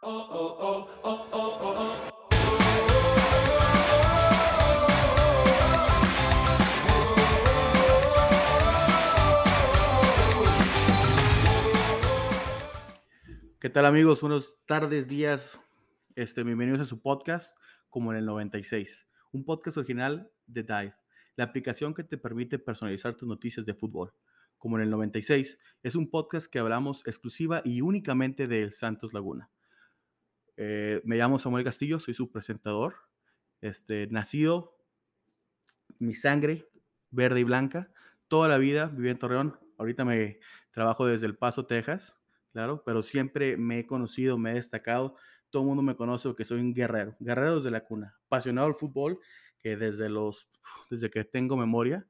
¿Qué tal amigos? Buenas tardes, días. Este, bienvenidos a su podcast como en el 96, un podcast original de Dive, la aplicación que te permite personalizar tus noticias de fútbol. Como en el 96, es un podcast que hablamos exclusiva y únicamente del Santos Laguna. Eh, me llamo Samuel Castillo, soy su presentador. Este, nacido, mi sangre verde y blanca, toda la vida viví en Torreón. Ahorita me trabajo desde El Paso, Texas claro, pero siempre me he conocido, me he destacado. Todo el mundo me conoce porque soy un guerrero, guerrero desde la cuna, apasionado del fútbol, que desde, los, desde que tengo memoria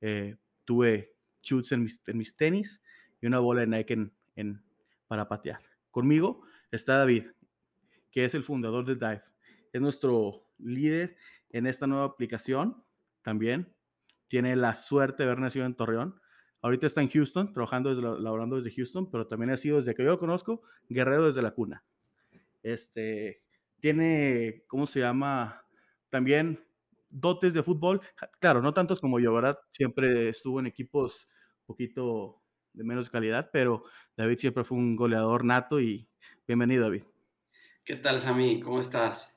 eh, tuve shoots en mis, en mis, tenis y una bola de Nike en, en, para patear. Conmigo está David, que es el fundador de Dive. Es nuestro líder en esta nueva aplicación también. Tiene la suerte de haber nacido en Torreón Ahorita está en Houston, trabajando desde, laborando desde Houston, pero también ha sido desde que yo lo conozco, guerrero desde la cuna. Este, tiene, ¿cómo se llama? También dotes de fútbol. Claro, no tantos como yo, ¿verdad? Siempre estuvo en equipos un poquito de menos calidad, pero David siempre fue un goleador nato y bienvenido, David. ¿Qué tal, Sami? ¿Cómo estás?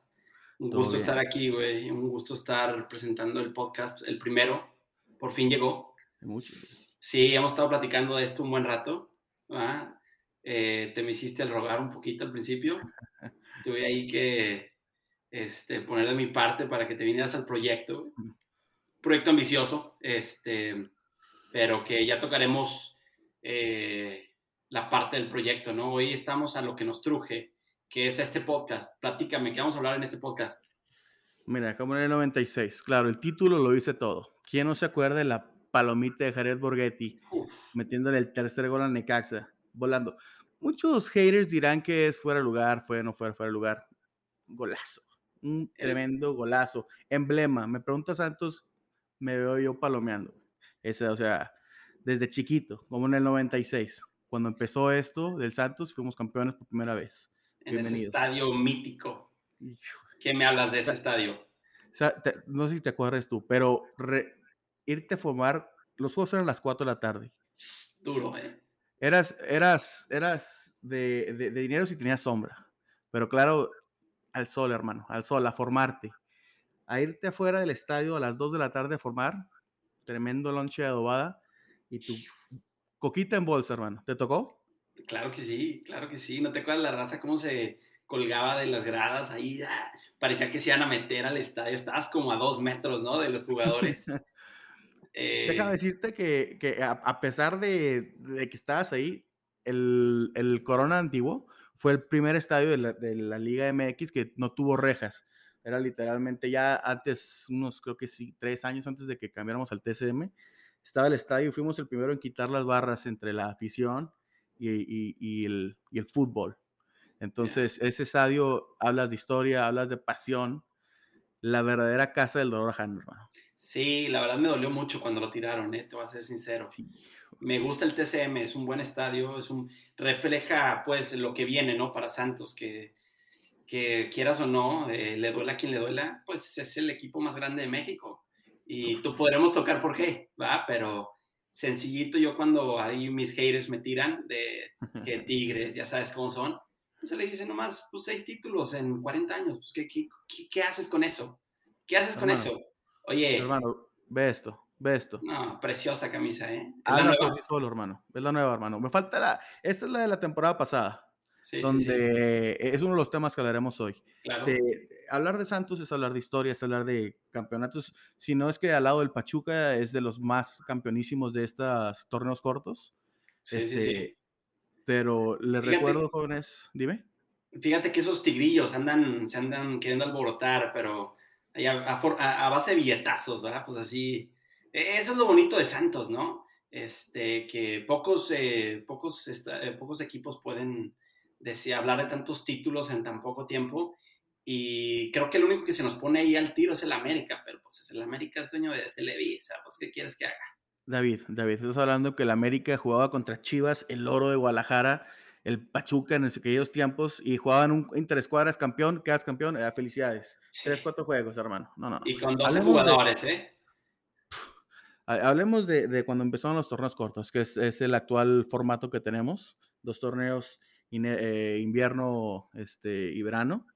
Un gusto estar aquí, güey. Un gusto estar presentando el podcast, el primero. Por fin llegó. Mucho. Sí, hemos estado platicando de esto un buen rato. Eh, te me hiciste el rogar un poquito al principio. Tuve ahí que este, poner de mi parte para que te vinieras al proyecto. Proyecto ambicioso, este, pero que ya tocaremos eh, la parte del proyecto, ¿no? Hoy estamos a lo que nos truje, que es este podcast. Platícame, ¿qué vamos a hablar en este podcast? Mira, como en el 96, claro, el título lo dice todo. ¿Quién no se acuerda de la palomita de Jared Borghetti, metiéndole el tercer gol a Necaxa, volando. Muchos haters dirán que es fuera de lugar, fue no fuera, fuera de lugar. Golazo, un tremendo golazo, emblema. Me pregunta Santos, me veo yo palomeando. Ese, o sea, desde chiquito, como en el 96, cuando empezó esto del Santos, fuimos campeones por primera vez. En ese estadio mítico. ¿Qué me hablas de ese estadio? O sea, no sé si te acuerdas tú, pero irte a formar, los juegos eran a las 4 de la tarde. Duro, ¿eh? Eras, eras, eras de, de, dinero si tenías sombra, pero claro, al sol, hermano, al sol, a formarte. A irte afuera del estadio a las 2 de la tarde a formar, tremendo lonche de adobada y tu coquita en bolsa, hermano. ¿Te tocó? Claro que sí, claro que sí. ¿No te acuerdas la raza cómo se colgaba de las gradas ahí? Ah, parecía que se iban a meter al estadio. Estabas como a dos metros, ¿no? De los jugadores. Déjame eh, decirte que, que a, pesar de, de, que estabas ahí, el, el, Corona antiguo fue el primer estadio de la, de la, Liga MX que no tuvo rejas. Era literalmente ya antes, unos creo que sí, tres años antes de que cambiáramos al TCM, estaba el estadio y fuimos el primero en quitar las barras entre la afición y, y, y, el, y el, fútbol. Entonces, ese estadio hablas de historia, hablas de pasión, la verdadera casa del dolor ajeno, hermano. Sí, la verdad me dolió mucho cuando lo tiraron, ¿eh? te voy a ser sincero. Me gusta el TCM, es un buen estadio, es un refleja pues lo que viene, ¿no? Para Santos, que, que quieras o no, eh, le duela a quien le duela, pues es el equipo más grande de México. Y tú podremos tocar por qué, ¿va? Pero sencillito, yo cuando ahí mis haters me tiran de que Tigres, ya sabes cómo son, pues se le dice nomás, pues seis títulos en 40 años, pues ¿qué, qué, qué haces con eso? ¿Qué haces con eso? Oye. Hermano, ve esto, ve esto. No, preciosa camisa, ¿eh? Es la nueva. solo, hermano. Es la nueva, hermano. Me falta la. Esta es la de la temporada pasada. Sí, donde es uno de los temas que hablaremos hoy. Claro. hablar de Santos es hablar de historia, es hablar de campeonatos. Si no es que al lado del Pachuca es de los más campeonísimos de estos torneos cortos. Sí, sí, sí. Este, pero les recuerdo, jóvenes, dime. Fíjate que esos tigrillos andan, se andan queriendo alborotar, pero a, base de billetazos, ¿verdad? Pues así, e, eso es lo bonito de Santos, ¿no? Este, que pocos, eh, pocos, eh, pocos equipos pueden decir, hablar de tantos títulos en tan poco tiempo. Y creo que el único que se nos pone ahí al tiro es el América, pero pues el América es dueño de Televisa, pues ¿qué quieres que haga? David, David, estás hablando que el América jugaba contra Chivas, el oro de Guadalajara, el Pachuca en aquellos tiempos y jugaban un interescuadras campeón, quedas campeón, eh, felicidades. Tres, cuatro juegos, hermano. No, no, Y con 12 jugadores, ¿eh? Hablemos de, cuando empezaron los torneos cortos, que es, el actual formato que tenemos, dos torneos eh, invierno este, y verano.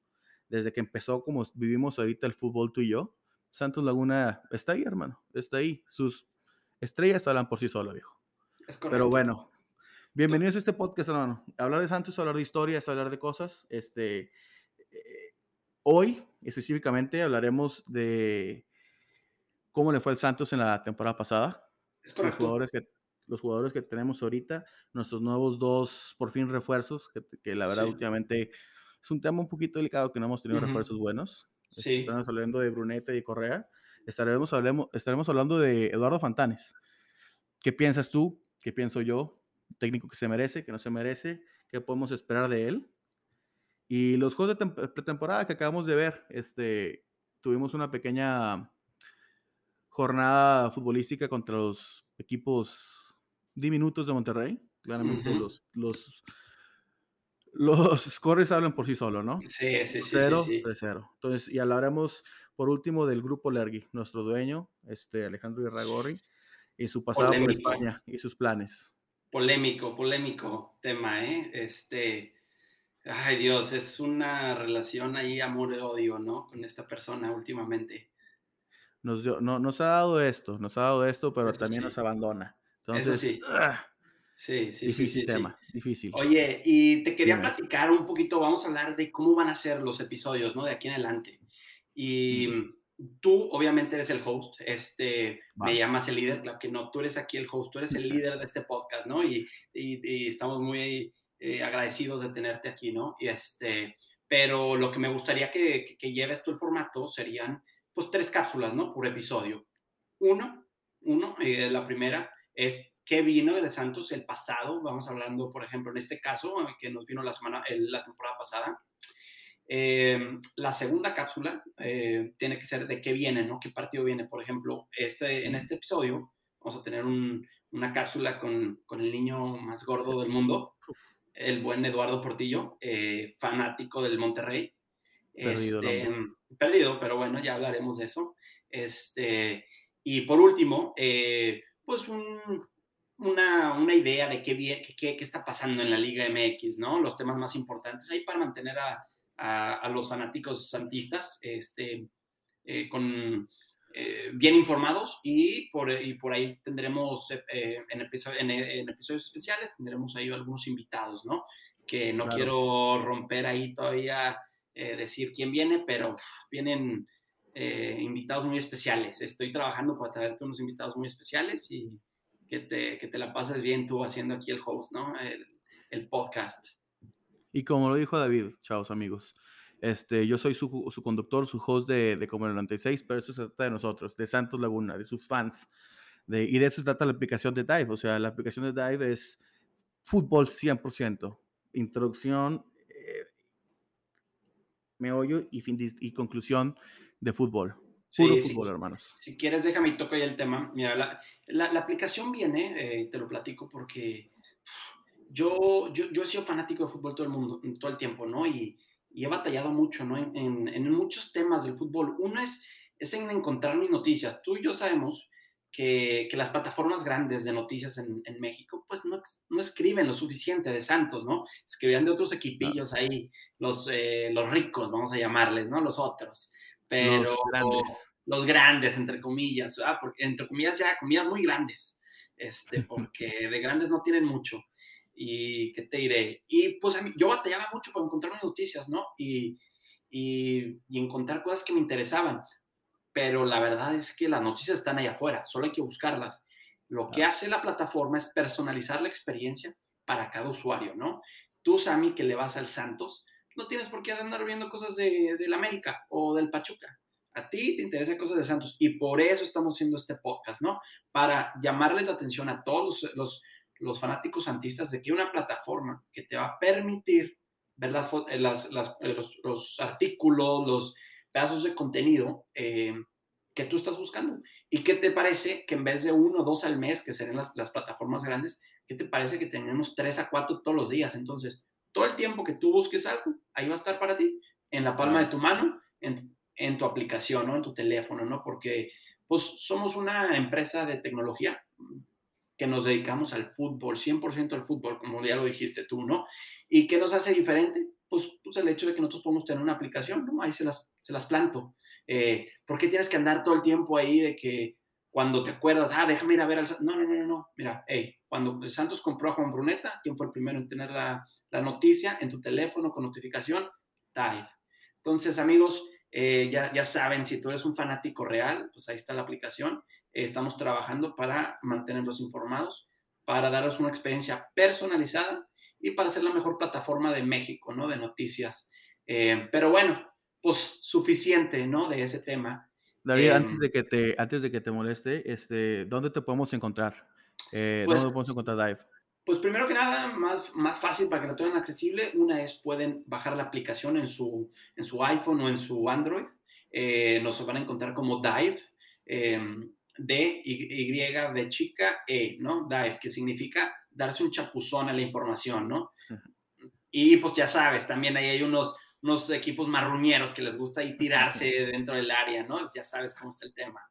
Desde que empezó, como vivimos ahorita el fútbol tú y yo, Santos Laguna está ahí, hermano, está ahí. Sus estrellas hablan por sí solo, viejo. Pero bueno, bienvenidos a este podcast, hermano. Hablar de Santos, hablar de historias, hablar de cosas. Este, eh, hoy, específicamente, hablaremos de cómo le fue al Santos en la temporada pasada. Es correcto. Los jugadores que, los jugadores que tenemos ahorita, nuestros nuevos dos, por fin, refuerzos, que, la verdad últimamente es un tema un poquito delicado que no hemos tenido refuerzos buenos. Sí. Estamos hablando de Brunete y Correa. Estaremos, hablemos, estaremos hablando de Eduardo Fantanes. ¿Qué piensas tú? ¿Qué pienso yo? Técnico que se merece, que no se merece, ¿qué podemos esperar de él? Y los juegos de pretemporada que acabamos de ver, este, tuvimos una pequeña jornada futbolística contra los equipos diminutos de Monterrey. Claramente los, los, los scores hablan por sí solos, ¿no? Sí, sí, sí. 0 sí, 0 Entonces, y hablaremos por último del grupo Lergui, nuestro dueño, este Alejandro Irragorri, y su pasado por España y sus planes. Polémico, polémico tema, ¿eh? Este, ay Dios, es una relación ahí amor-odio, ¿no? Con esta persona últimamente nos, no, nos ha dado esto, nos ha dado esto, pero también nos abandona. Entonces, sí. ¡ah! sí, sí, difícil tema, difícil. Oye, y te quería platicar un poquito, vamos a hablar de cómo van a ser los episodios, ¿no? De aquí en adelante. Y tú, obviamente, eres el host, este, me llamas el líder, claro que no, tú eres aquí el host, tú eres el líder de este podcast, ¿no? Y, y, estamos muy eh, agradecidos de tenerte aquí, ¿no? Y este, pero lo que me gustaría que, que, que lleves tú el formato serían pues tres cápsulas, ¿no? Por episodio. Uno, uno, eh, la primera es qué vino de Santos el pasado. Vamos hablando, por ejemplo, en este caso, que nos vino la semana, la temporada pasada. Em, la segunda cápsula eh, tiene que ser de qué viene, ¿no? ¿Qué partido viene? Por ejemplo, este, en este episodio vamos a tener una cápsula con, con, el niño más gordo del mundo, el buen Eduardo Portillo, eh, fanático del Monterrey. Perdido, este, perdido, pero bueno, ya hablaremos de eso. Este, y por último, eh, pues una, una, idea de qué, qué, qué, está pasando en la Liga MX, ¿no? Los temas más importantes ahí para mantener a, a, los fanáticos santistas este, eh, con, eh, bien informados y por, y por ahí tendremos en, en, episodios especiales, tendremos ahí algunos invitados, ¿no? Que no quiero romper ahí todavía eh, decir quién viene, pero vienen eh, invitados muy especiales. Estoy trabajando para traerte unos invitados muy especiales y que te, que te la pases bien tú haciendo aquí el host, ¿no? El, el podcast. Y como lo dijo David, chavos amigos, este, yo soy su, su conductor, su host de, de Como 96, pero eso se trata de nosotros, de Santos Laguna, de sus fans. De, y de eso se trata la aplicación de Dive. O sea, la aplicación de Dive es fútbol 100%. Introducción, meollo y, fin y conclusión de fútbol. Puro fútbol, hermanos. Si quieres, déjame toco ya el tema. Mira, la, la, aplicación viene, eh, te lo platico porque yo, yo, yo he sido fanático de fútbol todo el mundo, todo el tiempo, ¿no? Y, y he batallado mucho, ¿no? En, en, en, muchos temas del fútbol. Uno es, es en encontrar mis noticias. Tú y yo sabemos que, que, las plataformas grandes de noticias en, en México, pues no, no, escriben lo suficiente de Santos, ¿no? Escribían de otros equipillos ahí, los, eh, los ricos, vamos a llamarles, ¿no? Los otros. Pero los grandes, los grandes entre comillas, ah, porque entre comillas ya, comillas muy grandes, este, porque de grandes no tienen mucho. Y qué te diré. Y pues a mí, yo batallaba mucho para encontrar noticias, ¿no? Y, y, y encontrar cosas que me interesaban pero la verdad es que las noticias están ahí afuera, solo hay que buscarlas. Lo que hace la plataforma es personalizar la experiencia para cada usuario, ¿no? Tú, Sammy, que le vas al Santos, no tienes por qué andar viendo cosas de, del América o del Pachuca. A ti te interesan cosas de Santos y por eso estamos haciendo este podcast, ¿no? Para llamarles la atención a todos los, los, fanáticos santistas de que una plataforma que te va a permitir ver las, las, las, los, los, artículos, los pedazos de contenido eh, que tú estás buscando. ¿Y qué te parece que en vez de uno o dos al mes, que serían las, plataformas grandes, qué te parece que tenemos tres a cuatro todos los días? Entonces, todo el tiempo que tú busques algo, ahí va a estar para ti, en la palma de tu mano, en, en tu aplicación, ¿no? En tu teléfono, ¿no? Porque, pues, somos una empresa de tecnología que nos dedicamos al fútbol, 100% al fútbol, como ya lo dijiste tú, ¿no? ¿Y qué nos hace diferente? Pues, pues el hecho de que nosotros podemos tener una aplicación, ¿no? Ahí se las, se las planto. Eh, ¿Por qué tienes que andar todo el tiempo ahí de que cuando te acuerdas, ah, déjame ir a ver al No, no, no, no, Mira, hey, cuando Santos compró a Juan Bruneta, ¿quién fue el primero en tener la, la noticia en tu teléfono con notificación? Dive. Entonces, amigos, eh, ya, ya saben, si tú eres un fanático real, pues ahí está la aplicación estamos trabajando para mantenerlos informados, para darles una experiencia personalizada y para ser la mejor plataforma de México, ¿no? De noticias. Eh, pero bueno, pues suficiente, ¿no? De ese tema. David, antes, em, de que te, antes de que te moleste, este, ¿dónde te podemos encontrar? Eh, ¿Dónde pues podemos encontrar Dive? Pues primero que nada, más, más fácil para que lo tengan accesible, una es pueden bajar la aplicación en su, en su iPhone o en su Android. Eh, nos van a encontrar como Dive. Em, D, Y, B chica, E, ¿no? Dive, que significa darse un chapuzón a la información, ¿no? Y pues ya sabes, también ahí hay unos, unos equipos marruñeros que les gusta ahí tirarse dentro del área, ¿no? Ya sabes cómo está el tema.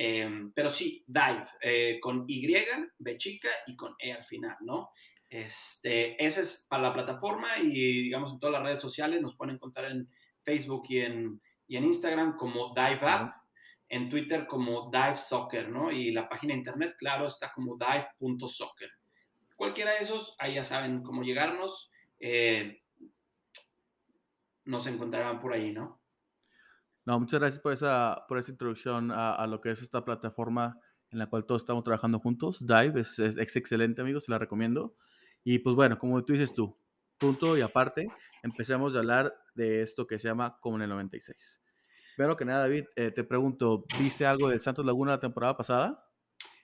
Em, pero sí, Dive, eh, con Y, B chica y con E al final, ¿no? Este, ese es para la plataforma y digamos en todas las redes sociales nos pueden encontrar en Facebook y en, y en Instagram como Dive App en Twitter como Dive Soccer, ¿no? Y la página de internet, claro, está como dive.soccer. Cualquiera de esos, ahí ya saben cómo llegarnos. Eh, nos encontrarán por ahí, ¿no? No, muchas gracias por esa, por esa introducción a, lo que es esta plataforma en la cual todos estamos trabajando juntos. Dive es, es, excelente, amigos, se la recomiendo. Y pues bueno, como tú dices tú, punto y aparte, empecemos a hablar de esto que se llama Como en el 96. Primero que nada, David, eh, te pregunto, ¿viste algo del Santos Laguna la temporada pasada?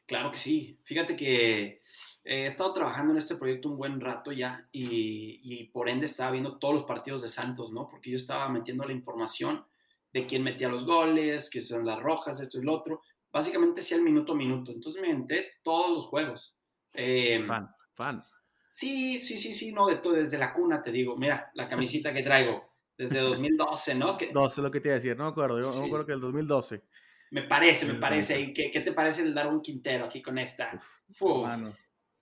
Claro que sí. Fíjate que he estado trabajando en este proyecto un buen rato ya y, por ende estaba viendo todos los partidos de Santos, ¿no? Porque yo estaba metiendo la información de quién metía los goles, qué son las rojas, esto y lo otro. Básicamente hacía el minuto a minuto. Entonces me entré todos los juegos. Em, fan, fan. Sí, sí, sí, sí, no, de todo, desde la cuna te digo, mira, la camisita que traigo desde 2012, ¿no? 12 lo que te iba a decir, no me acuerdo, yo no me acuerdo que el 2012. Me parece, me parece. ¿Y qué, qué, te parece el dar un Quintero aquí con esta? Uf,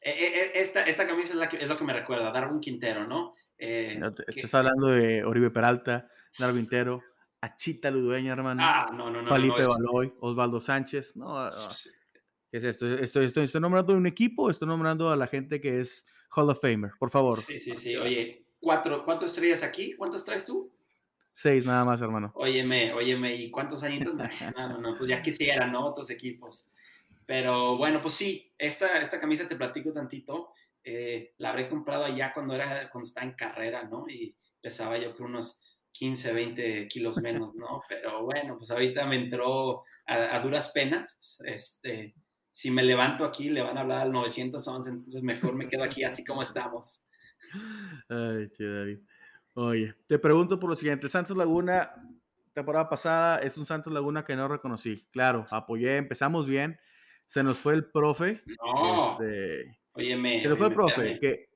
e, e, e, esta, esta camisa es, la que, es, lo que me recuerda, Darwin Quintero, ¿no? Eh, estás hablando de Oribe Peralta, Darwin Quintero, Achita Ludueña, hermano. Ah, no, no, no. Felipe no, Baloy, Osvaldo Sánchez. No, ¿Qué es esto? Estoy, estoy, estoy nombrando un equipo, estoy nombrando a la gente que es Hall of Famer, por favor. Sí, sí, sí. Oye, cuatro, cuatro estrellas aquí. ¿Cuántas traes tú? Seis nada más, hermano. Óyeme, óyeme, ¿y cuántos añitos? No, no, no, pues ya quisieran, ¿no? Otros equipos. Pero bueno, pues sí, esta, esta camisa te platico tantito. Eh, la habré comprado allá cuando, era, cuando estaba en carrera, ¿no? Y pesaba yo creo unos 15, 20 kilos menos, ¿no? Pero bueno, pues ahorita me entró a, duras penas. Este, si me levanto aquí, le van a hablar al 911, entonces mejor me quedo aquí así como estamos. Ay, che, David. Oye, te pregunto por lo siguiente. Santos Laguna, temporada pasada, es un Santos Laguna que no reconocí. Claro, apoyé, empezamos bien. Se nos fue el profe. No. Este, óyeme. Se nos fue el profe. Que,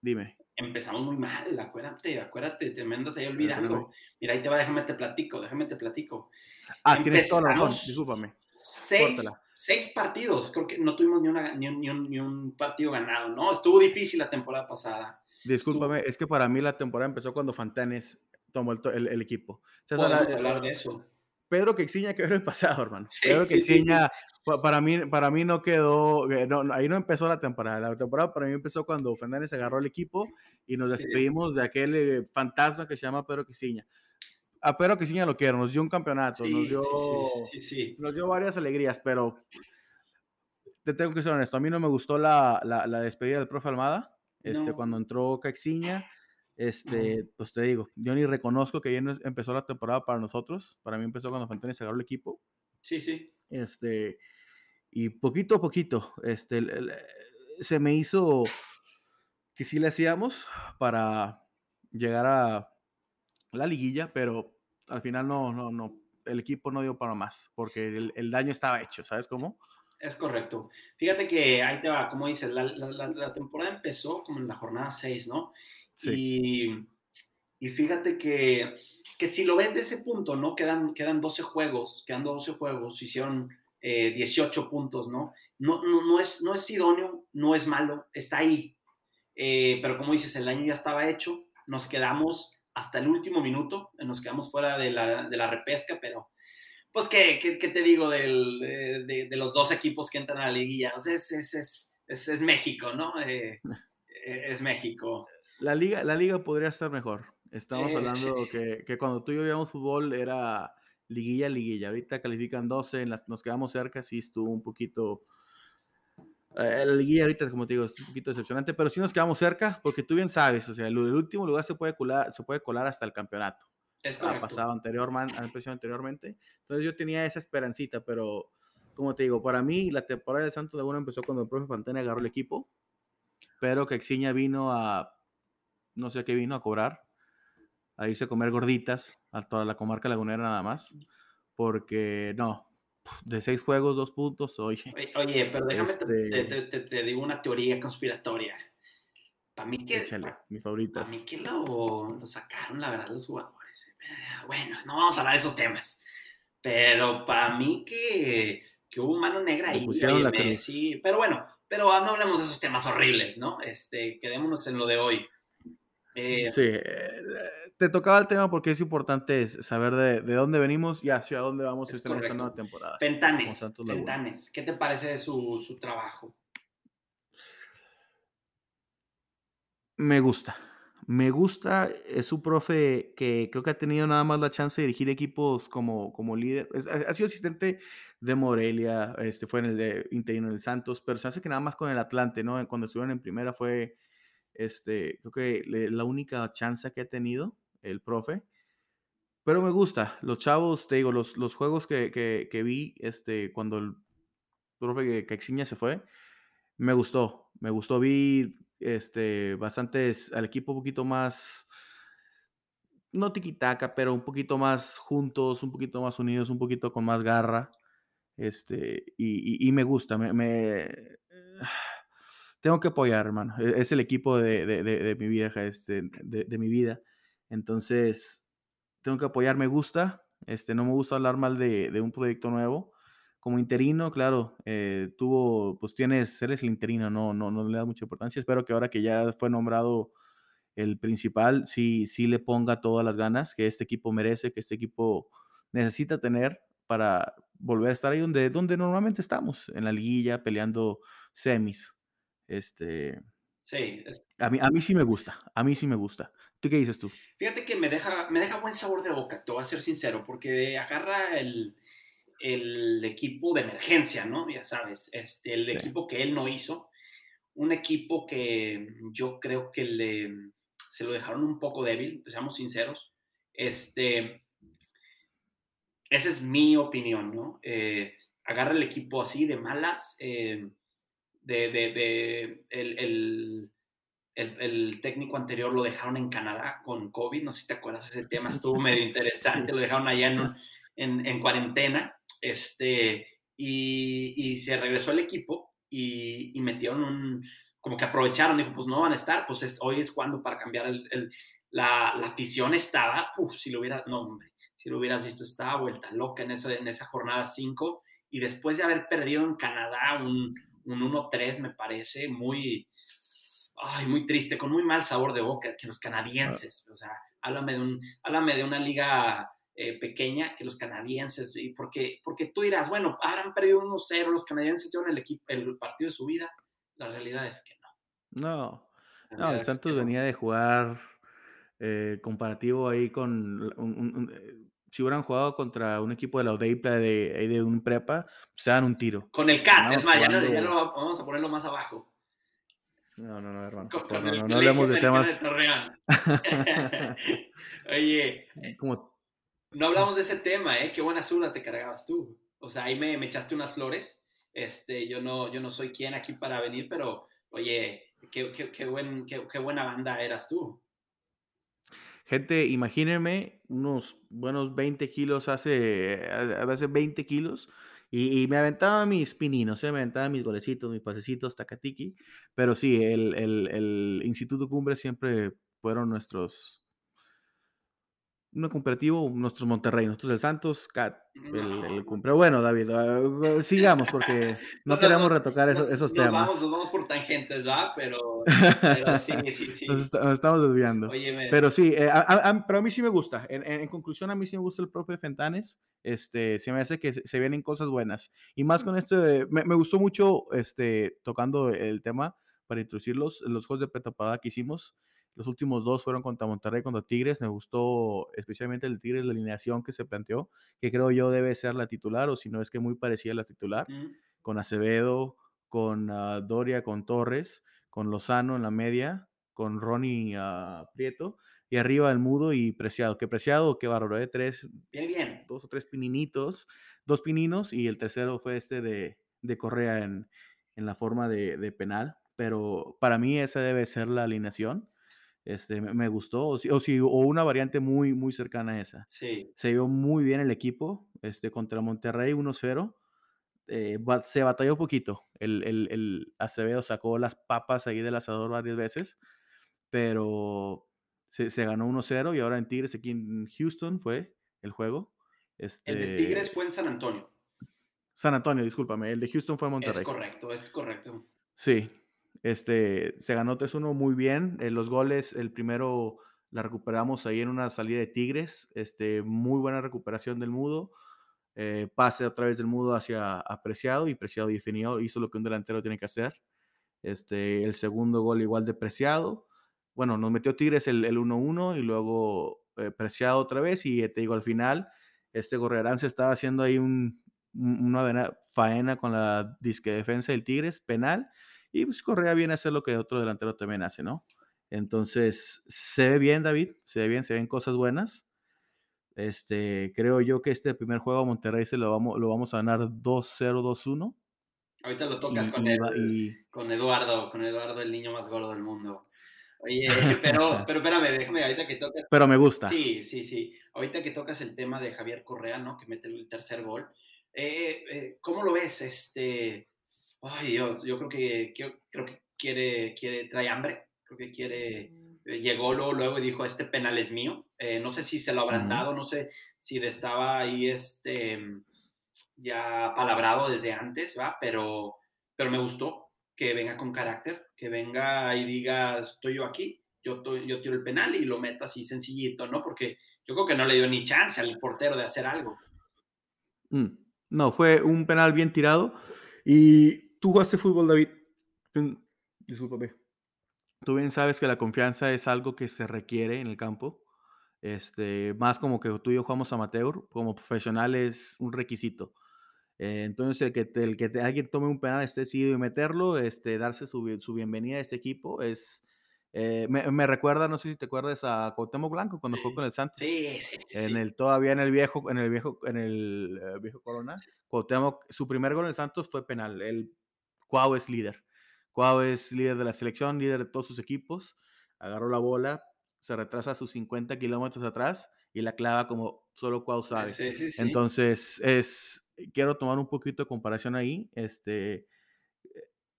dime. Empezamos muy mal, acuérdate, acuérdate, te me andas ahí olvidando. Mira, ahí te va, déjame te platico, déjame te platico. Ah, tienes toda la razón, discúlpame. Seis, seis, partidos, creo que no tuvimos ni, una, ni, un, ni, un, partido ganado, ¿no? Estuvo difícil la temporada pasada. Discúlpame, es que para mí la temporada empezó cuando Fantanes tomó el, el, equipo. Podemos hablar de eso. Pedro Quexiña quedó el pasado, hermano. Pedro Quexiña, para, mí, para mí no quedó, eh, no, ahí no empezó la temporada. La temporada para mí empezó cuando Fernández agarró el equipo y nos despedimos de aquel eh, fantasma que se llama Pedro Quexiña. A Pedro Quexiña lo quiero, nos dio un campeonato, nos, dio, nos dio varias alegrías, pero te tengo que ser honesto, a mí no me gustó la, la, la despedida del profe Almada. Este, Cuando entró Caxiña, este, pues te digo, yo ni reconozco que ya empezó la temporada para nosotros. Para mí empezó cuando Fantani se agarró el equipo. Sí, sí. Este, y poquito a poquito, este, se me hizo que sí le hacíamos para llegar a la liguilla, pero al final no, no, no, el equipo no dio para más, porque el, daño estaba hecho, ¿sabes cómo? Es correcto. Fíjate que ahí te va, como dices, la, temporada empezó como en la jornada 6, ¿no? Sí. Y, fíjate que, que, si lo ves de ese punto, ¿no? Quedan, quedan 12 juegos, quedan 12 juegos, hicieron 18 eh, puntos, ¿no? No, no, no, es, no es idóneo, no es malo, está ahí. Eh, pero como dices, el año ya estaba hecho, nos quedamos hasta el último minuto, nos quedamos fuera de la, de la repesca, pero pues, ¿qué, qué, qué te digo del, de, de, los dos equipos que entran a la liguilla? es, es, es, es, México, ¿no? Eh, es México. La liga, la liga podría estar mejor. Estamos hablando que, que, cuando tú y yo veíamos fútbol era liguilla, liguilla. Ahorita califican 12, las, nos quedamos cerca, sí estuvo un poquito... Eh, la liguilla ahorita, como te digo, es un poquito decepcionante, pero sí nos quedamos cerca, porque tú bien sabes, o sea, el, último lugar se puede, colar, se puede colar hasta el campeonato. Es Ha pasado anteriormente, anteriormente. Entonces yo tenía esa esperancita, pero como te digo, para mí la temporada de Santos Laguna empezó cuando el profe Fantana agarró el equipo, pero que Exiña vino a, no sé qué vino a cobrar, a irse a comer gorditas a toda la comarca lagunera nada más, porque no, de seis juegos, dos puntos, oye. Oye, pero déjame, te, este te, digo una teoría conspiratoria. Para mí que... mi favorita. Para mí que lo, lo, sacaron, la verdad, los jugadores. Eh, bueno, no vamos a hablar de esos temas. Pero para mí que, que hubo mano negra ahí. sí, pero bueno, pero no hablemos de esos temas horribles, ¿no? Este, quedémonos en lo de hoy. Eh, sí, eh, te tocaba el tema porque es importante saber de, de dónde venimos y hacia dónde vamos esta, esta nueva temporada. Fentanes, ¿qué te parece de su, su trabajo? Me gusta, me gusta, es un profe que creo que ha tenido nada más la chance de dirigir equipos como, como líder. ha sido asistente de Morelia, este, fue en el de interino del Santos, pero se hace que nada más con el Atlante, ¿no? Cuando estuvieron en primera fue este, creo que la única chance que ha tenido el profe. Pero me gusta. Los chavos, te digo, los, los juegos que, que, vi este, cuando el profe Caxiña se fue, me gustó. Me gustó. Vi este, bastantes al equipo un poquito más, no tiquitaca, pero un poquito más juntos, un poquito más unidos, un poquito con más garra. Este, y, y, me gusta. me, me tengo que apoyar, hermano. E-, es el equipo de, de, mi vieja, este, de, mi vida. Entonces, tengo que apoyar. Me gusta. Este, no me gusta hablar mal de, un proyecto nuevo. Como interino, claro, eh, tuvo, pues tienes, eres el interino, no, no, no le da mucha importancia. Espero que ahora que ya fue nombrado el principal, sí, sí le ponga todas las ganas que este equipo merece, que este equipo necesita tener para volver a estar ahí donde, donde normalmente estamos, en la liguilla, peleando semis. Este, sí. A, mí, a mí sí me gusta, a mí sí me gusta. ¿Tú qué dices tú? Fíjate que me deja, me deja buen sabor de boca, te voy a ser sincero, porque agarra el, el equipo de emergencia, ¿no? Ya sabes, este, el equipo que él no hizo, un equipo que yo creo que le, se lo dejaron un poco débil, seamos sinceros. Este, esa es mi opinión, ¿no? Eh, agarra el equipo así de malas. Eh, de, de, el, el, el, técnico anterior lo dejaron en Canadá con COVID, no sé si te acuerdas ese tema, estuvo medio interesante, lo dejaron allá en, en, en cuarentena, este, y, y, se regresó el equipo y, y, metieron un, como que aprovecharon, dijo, pues no van a estar, pues es, hoy es cuando para cambiar el, la, la, afición estaba, uff, si lo hubiera, no hombre, si lo hubieras visto, estaba vuelta loca en esa, en esa jornada 5 y después de haber perdido en Canadá un, un 1-3 me parece muy, ay, muy triste, con muy mal sabor de boca, que los canadienses, o sea, háblame de, un, háblame de una liga eh, pequeña que los canadienses, y porque, porque tú dirás, bueno, han perdido 1-0, los canadienses llevan el, equipo, el partido de su vida, la realidad es que no. No, no, el Santos venía de jugar eh, comparativo ahí con un, eh, si hubieran jugado contra un equipo de la Odeipla de, de un prepa, se dan un tiro. Con el CAT, es más, ya, lo, vamos a ponerlo más abajo. No, no, no, hermano. Con, no, no, hablemos de temas. Oye, no hablamos de ese tema, ¿eh? Qué buena zurda te cargabas tú. O sea, ahí me, me, echaste unas flores. Este, yo no, yo no soy quien aquí para venir, pero oye, qué, qué, qué, buen, qué, qué buena banda eras tú. Gente, imagínense unos buenos 20 kilos hace, a veces 20 kilos, y, y, me aventaba mis pininos, ¿eh? me aventaba mis golecitos, mis pasecitos, tacatiqui, pero sí, el, el, el Instituto Cumbre siempre fueron nuestros, un comparativo, nuestros Monterrey, nosotros el Santos, Cat, el, el Pero bueno, David, uh, sigamos porque no, no queremos no, retocar eso, esos temas. Vamos, nos vamos por tangentes, ¿va? Pero, pero sí, sí, sí. Nos, está, nos estamos desviando. Pero sí, eh, a, a, pero a mí sí me gusta. En, en, en, conclusión, a mí sí me gusta el propio Fentanes. Este, se me hace que se, se vienen cosas buenas. Y más con esto, me, me, gustó mucho este, tocando el tema para introducirlos, los juegos de pretapada que hicimos. Los últimos dos fueron contra Monterrey, contra Tigres. Me gustó especialmente el Tigres, la alineación que se planteó, que creo yo debe ser la titular, o si no es que muy parecida a la titular, mm. con Acevedo, con uh, Doria, con Torres, con Lozano en la media, con Ronnie uh, Prieto, y arriba el Mudo y Preciado. Que Preciado, qué bárbaro, ¿eh? Tres, bien, bien. dos o tres pininitos, dos pininos, y el tercero fue este de, de Correa en, en la forma de, de penal. Pero para mí esa debe ser la alineación este, me, me gustó, o, si, o, si, o, una variante muy, muy cercana a esa. Sí. Se vio muy bien el equipo este, contra Monterrey 1-0. Eh, se batalló un poquito. El, el, el, Acevedo sacó las papas ahí del asador varias veces, pero se, se ganó 1-0 y ahora en Tigres, aquí en Houston fue el juego. Este... El de Tigres fue en San Antonio. San Antonio, discúlpame. El de Houston fue en Monterrey. Es correcto, es correcto. Sí, este, se ganó 3-1 muy bien. Eh, los goles, el primero la recuperamos ahí en una salida de Tigres. Este, muy buena recuperación del Mudo. Eh, pase a través del Mudo hacia Apreciado y Preciado definió, hizo lo que un delantero tiene que hacer. Este, el segundo gol igual de Preciado. Bueno, nos metió Tigres el 1-1 y luego eh, Preciado otra vez y te digo al final, este Gorrerán se estaba haciendo ahí un, una faena con la disque defensa del Tigres, penal, y pues Correa viene a hacer lo que otro delantero también hace, ¿no? Entonces, se ve bien, David, se ve bien, se ven cosas buenas. Este, creo yo que este primer juego a Monterrey se lo vamos, lo vamos a ganar 2-0, 2-1. Ahorita lo tocas y, con, el, y... con Eduardo, con Eduardo, el niño más gordo del mundo. Oye, pero, pero espérame, déjame, ahorita que tocas. Pero me gusta. Sí, sí, sí. Ahorita que tocas el tema de Javier Correa, ¿no? Que mete el tercer gol. Eh, eh, ¿Cómo lo ves? Este, ay Dios, yo creo que, creo que quiere, quiere, trae hambre, creo que quiere, mm. llegó luego, luego y dijo, este penal es mío. Eh, no sé si se lo habrán dado, no sé si estaba ahí este, ya palabrado desde antes, ¿va? Pero, pero me gustó que venga con carácter, que venga y diga, estoy yo aquí, yo, yo tiro el penal y lo meto así sencillito, ¿no? Porque yo creo que no le dio ni chance al portero de hacer algo. Mm. No, fue un penal bien tirado. Y tú jugaste fútbol, David. Discúlpame. Tú bien sabes que la confianza es algo que se requiere en el campo. Este, más como que tú y yo jugamos amateur, como profesional es un requisito. Eh, entonces, el que, el que alguien tome un penal, esté decidido y meterlo, este, darse su, su bienvenida a este equipo es, eh, me, me, recuerda, no sé si te acuerdas a Cuauhtémoc Blanco cuando sí. jugó con el Santos. Sí, sí, sí. En el todavía en el viejo, en el viejo, en el uh, viejo Corona. Cuauhtémoc, su primer gol en el Santos fue penal. El Cuau es líder. Cuau es líder de la selección, líder de todos sus equipos. Agarró la bola, se retrasa a sus 50 kilómetros atrás y la clava como solo Cuau sabe. Sí, sí, sí. Entonces, es, quiero tomar un poquito de comparación ahí. Este,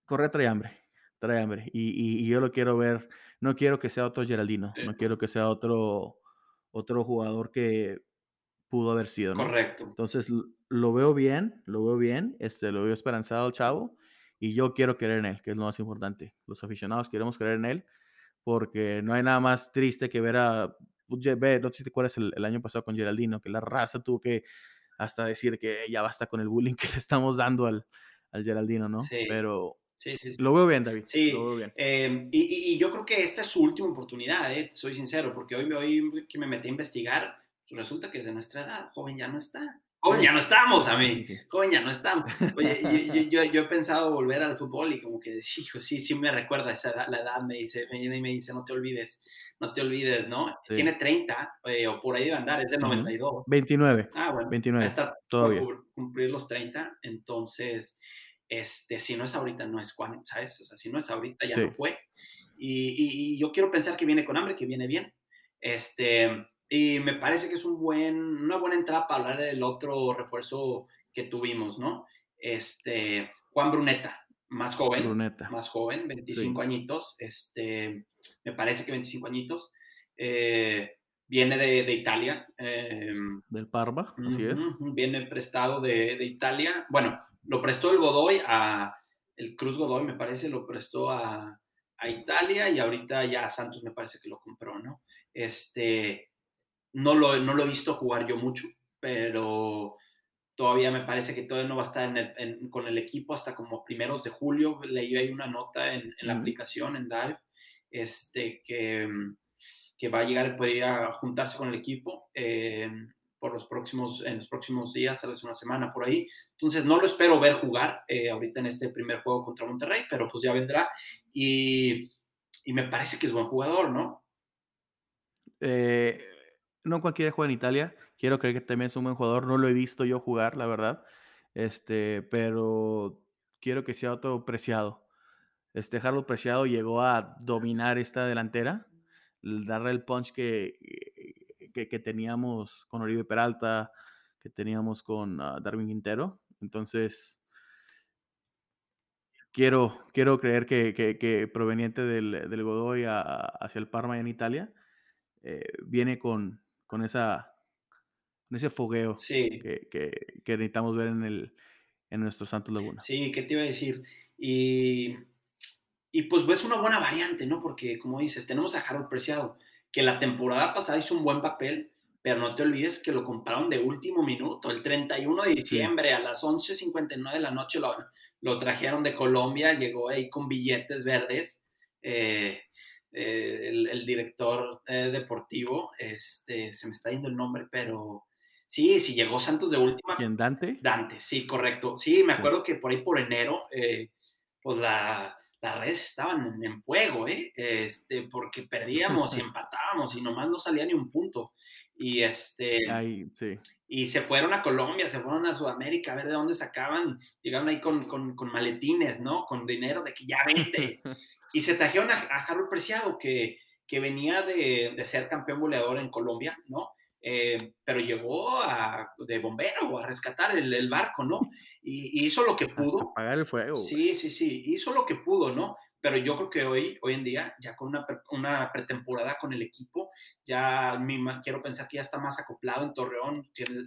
Correa trae hambre, trae hambre. Y, y, y, yo lo quiero ver, no quiero que sea otro Geraldino, no quiero que sea otro, otro jugador que pudo haber sido. ¿no? Correcto. Entonces, lo veo bien, lo veo bien, este, lo veo esperanzado al chavo y yo quiero creer en él, que es lo más importante. Los aficionados queremos creer en él porque no hay nada más triste que ver a, no sé si te acuerdas el, el año pasado con Geraldino, que la raza tuvo que hasta decir que ya basta con el bullying que le estamos dando al, al Geraldino, ¿no? Sí. Pero Sí, sí, sí. Lo veo bien, David. Sí, lo veo bien. Eh, y, y, yo creo que esta es su última oportunidad, eh, soy sincero, porque hoy, hoy que me metí a investigar, pues resulta que es de nuestra edad, joven ya no está. Joven, ya no estamos, a mí. Joven, ya no estamos. Oye, yo, yo, yo, he pensado volver al fútbol y como que, hijo, sí, sí me recuerda esa edad, la edad, me dice, me viene y me dice, no te olvides, no te olvides, ¿no? Sí. Tiene 30, eh, o por ahí debe andar, es de 92. 29. Ah, bueno. 29. Está todavía. Cumplir los 30, entonces, este, si no es ahorita, no es cuando, ¿sabes? O sea, si no es ahorita, ya sí. no fue. Y, y, y, yo quiero pensar que viene con hambre, que viene bien. Este, y me parece que es un buen, una buena entrada para hablar del otro refuerzo que tuvimos, ¿no? Este, Juan Bruneta, más joven, Bruneta. más joven, 25 añitos, este, me parece que 25 añitos, eh, viene de, de Italia. Eh, Del Parma, así es. Viene prestado de, de, Italia, bueno, lo prestó el Godoy a, el Cruz Godoy me parece, lo prestó a, a Italia y ahorita ya Santos me parece que lo compró, ¿no? Este, no lo, no lo he visto jugar yo mucho, pero todavía me parece que todavía no va a estar con el equipo hasta como primeros de julio. Leí ahí una nota en, la aplicación, en Dive, este, que, que va a llegar, podría juntarse con el equipo eh, por los próximos, en los próximos días, tal vez una semana por ahí. Entonces no lo espero ver jugar eh, ahorita en este primer juego contra Monterrey, pero pues ya vendrá. Y, y me parece que es buen jugador, ¿no? Eh, no cualquiera juega en Italia. Quiero creer que también es un buen jugador. No lo he visto yo jugar, la verdad. Este, pero quiero que sea otro preciado. Este Harold Preciado llegó a dominar esta delantera, darle el punch que, que, teníamos con Oribe Peralta, que teníamos con ah, Darwin Quintero. Entonces, quiero, quiero creer que, que proveniente del, del Godoy hacia el Parma en Italia, eh, viene con, con esa ese fogueo que, que, necesitamos ver en, el, en nuestro Santos Laguna. Sí, ¿qué te iba a decir? Y, y pues es una buena variante, ¿no? Porque como dices, tenemos a Harold Preciado, que la temporada pasada hizo un buen papel, pero no te olvides que lo compraron de último minuto, el 31 de diciembre a las 11.59 de la noche lo, lo, trajeron de Colombia, llegó ahí con billetes verdes. Eh, eh, el, director eh, deportivo, este, se me está yendo el nombre, pero sí, sí llegó Santos de última. ¿Quién, Dante? Dante, sí, correcto. Sí, me acuerdo que por ahí por enero, eh, pues la, las redes estaban en, fuego, ¿eh? Este, porque perdíamos y empatábamos y nomás no salía ni un punto. Y este. sí. Y se fueron a Colombia, se fueron a Sudamérica a ver de dónde sacaban. Llegaron ahí con, con, con maletines, ¿no? Con dinero de que ya vente. Y se trajeron a, a Harold Preciado, que, que venía de, de, ser campeón goleador en Colombia, ¿no? Eh, pero llegó a, de bombero a rescatar el, el barco, ¿no? Y, hizo lo que pudo. Apagar el fuego. Sí, sí, sí, hizo lo que pudo, ¿no? Pero yo creo que hoy, hoy en día, ya con una, una pretemporada con el equipo, ya quiero pensar que ya está más acoplado en Torreón,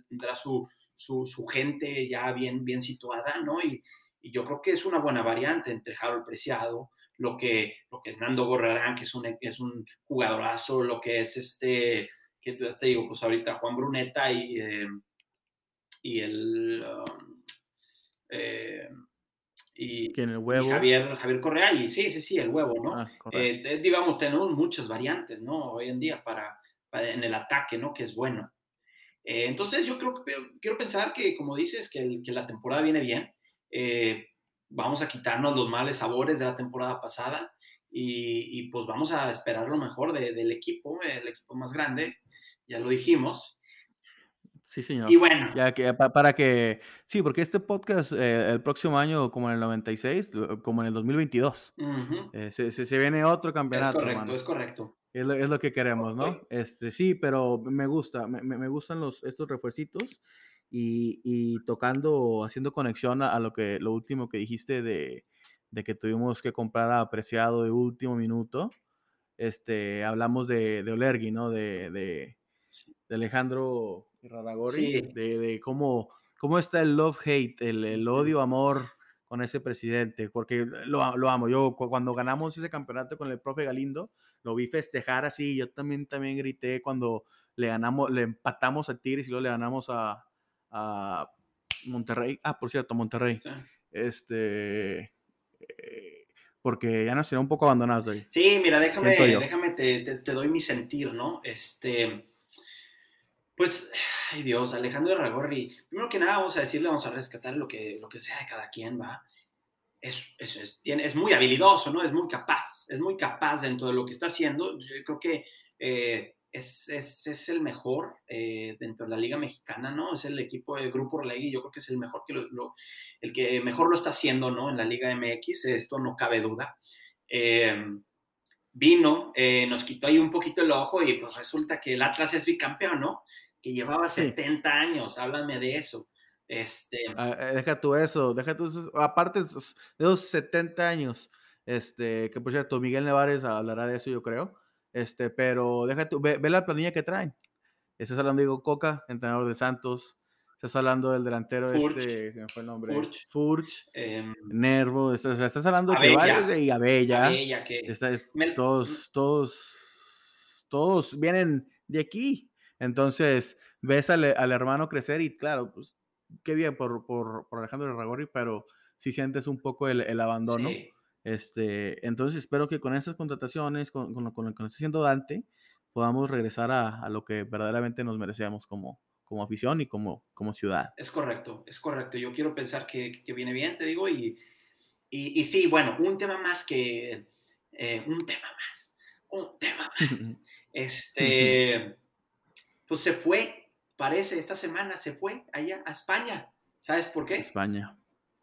tendrá su, su, su gente ya bien, bien situada, ¿no? Y, y yo creo que es una buena variante entre Harold Preciado, lo que, lo que es Nando Gorrarán, que es un, es un jugadorazo, lo que es este, que te digo, pues ahorita Juan Bruneta y, eh, y el... Um, eh, y, el huevo? Javier, Javier Correa, y sí, sí, sí, el huevo, ¿no? Ah, eh, digamos, tenemos muchas variantes, ¿no? Hoy en día para, en el ataque, ¿no? Que es bueno. entonces yo creo que quiero pensar que, como dices, que, que la temporada viene bien vamos a quitarnos los males sabores de la temporada pasada y, pues vamos a esperar lo mejor del equipo, el equipo más grande, ya lo dijimos. Sí, señor. Y bueno. Ya que, para que, sí, porque este podcast eh, el próximo año, como en el 96, como en el 2022, eh, se, se, viene otro campeonato. Es correcto, es correcto. Es lo, que queremos, ¿no? Este, sí, pero me gusta, me, me gustan los, estos refuercitos y, tocando, haciendo conexión a, lo que lo último que dijiste de, que tuvimos que comprar apreciado de último minuto, este, hablamos de, de Olergi, ¿no? De, de, Alejandro Radagori, de, cómo, cómo está el love-hate, el, odio-amor con ese presidente, porque lo, lo, amo. Yo cuando ganamos ese campeonato con el profe Galindo, lo vi festejar así, yo también, también grité cuando le ganamos, le empatamos a Tigres y luego le ganamos a, a Monterrey. Ah, por cierto, Monterrey. Este. Eh, porque ya nos tiene un poco abandonados ahí. Sí, mira, déjame, déjame te, te, doy mi sentir, ¿no? Este. Pues, ay Dios, Alejandro Ragorri, primero que nada vamos a decirle, vamos a rescatar lo que, lo que sea de cada quien, ¿va? Es, es, es, es muy habilidoso, ¿no? Es muy capaz, es muy capaz dentro de lo que está haciendo. Yo creo que eh, es, es, el mejor eh, dentro de la Liga Mexicana, ¿no? Es el equipo de Grupo Orlegui, yo creo que es el mejor que lo, el que mejor lo está haciendo, ¿no? En la Liga MX, esto no cabe duda. Em, vino, eh, nos quitó ahí un poquito el ojo y pues resulta que el Atlas es bicampeón, ¿no? Que llevaba 70 años, háblame de eso. Este... Ah, eh, deja tú eso, deja tú aparte de esos 70 años, este, que por cierto, Miguel Nevares hablará de eso, yo creo, este, pero deja tú, ve, la planilla que traen. Estás hablando de Coca, entrenador de Santos, estás hablando del delantero este, se me fue el nombre, Furch, Furch em, Nervo, estás, estás, hablando de varios y Abella, Abella que todos, todos, todos vienen de aquí. Entonces, ves al, al, hermano crecer y claro, pues qué bien por, por, por Alejandro Ragori, pero si sientes un poco el, el abandono. Este, entonces espero que con esas contrataciones, con, con, lo, con, lo, que está haciendo Dante, podamos regresar a, a, lo que verdaderamente nos merecemos como, como afición y como, como ciudad. Es correcto, es correcto. Yo quiero pensar que, que viene bien, te digo, y, y, y, sí, bueno, un tema más que, eh, un tema más, un tema más. este, pues se fue, parece, esta semana se fue allá a España. ¿Sabes por qué? España.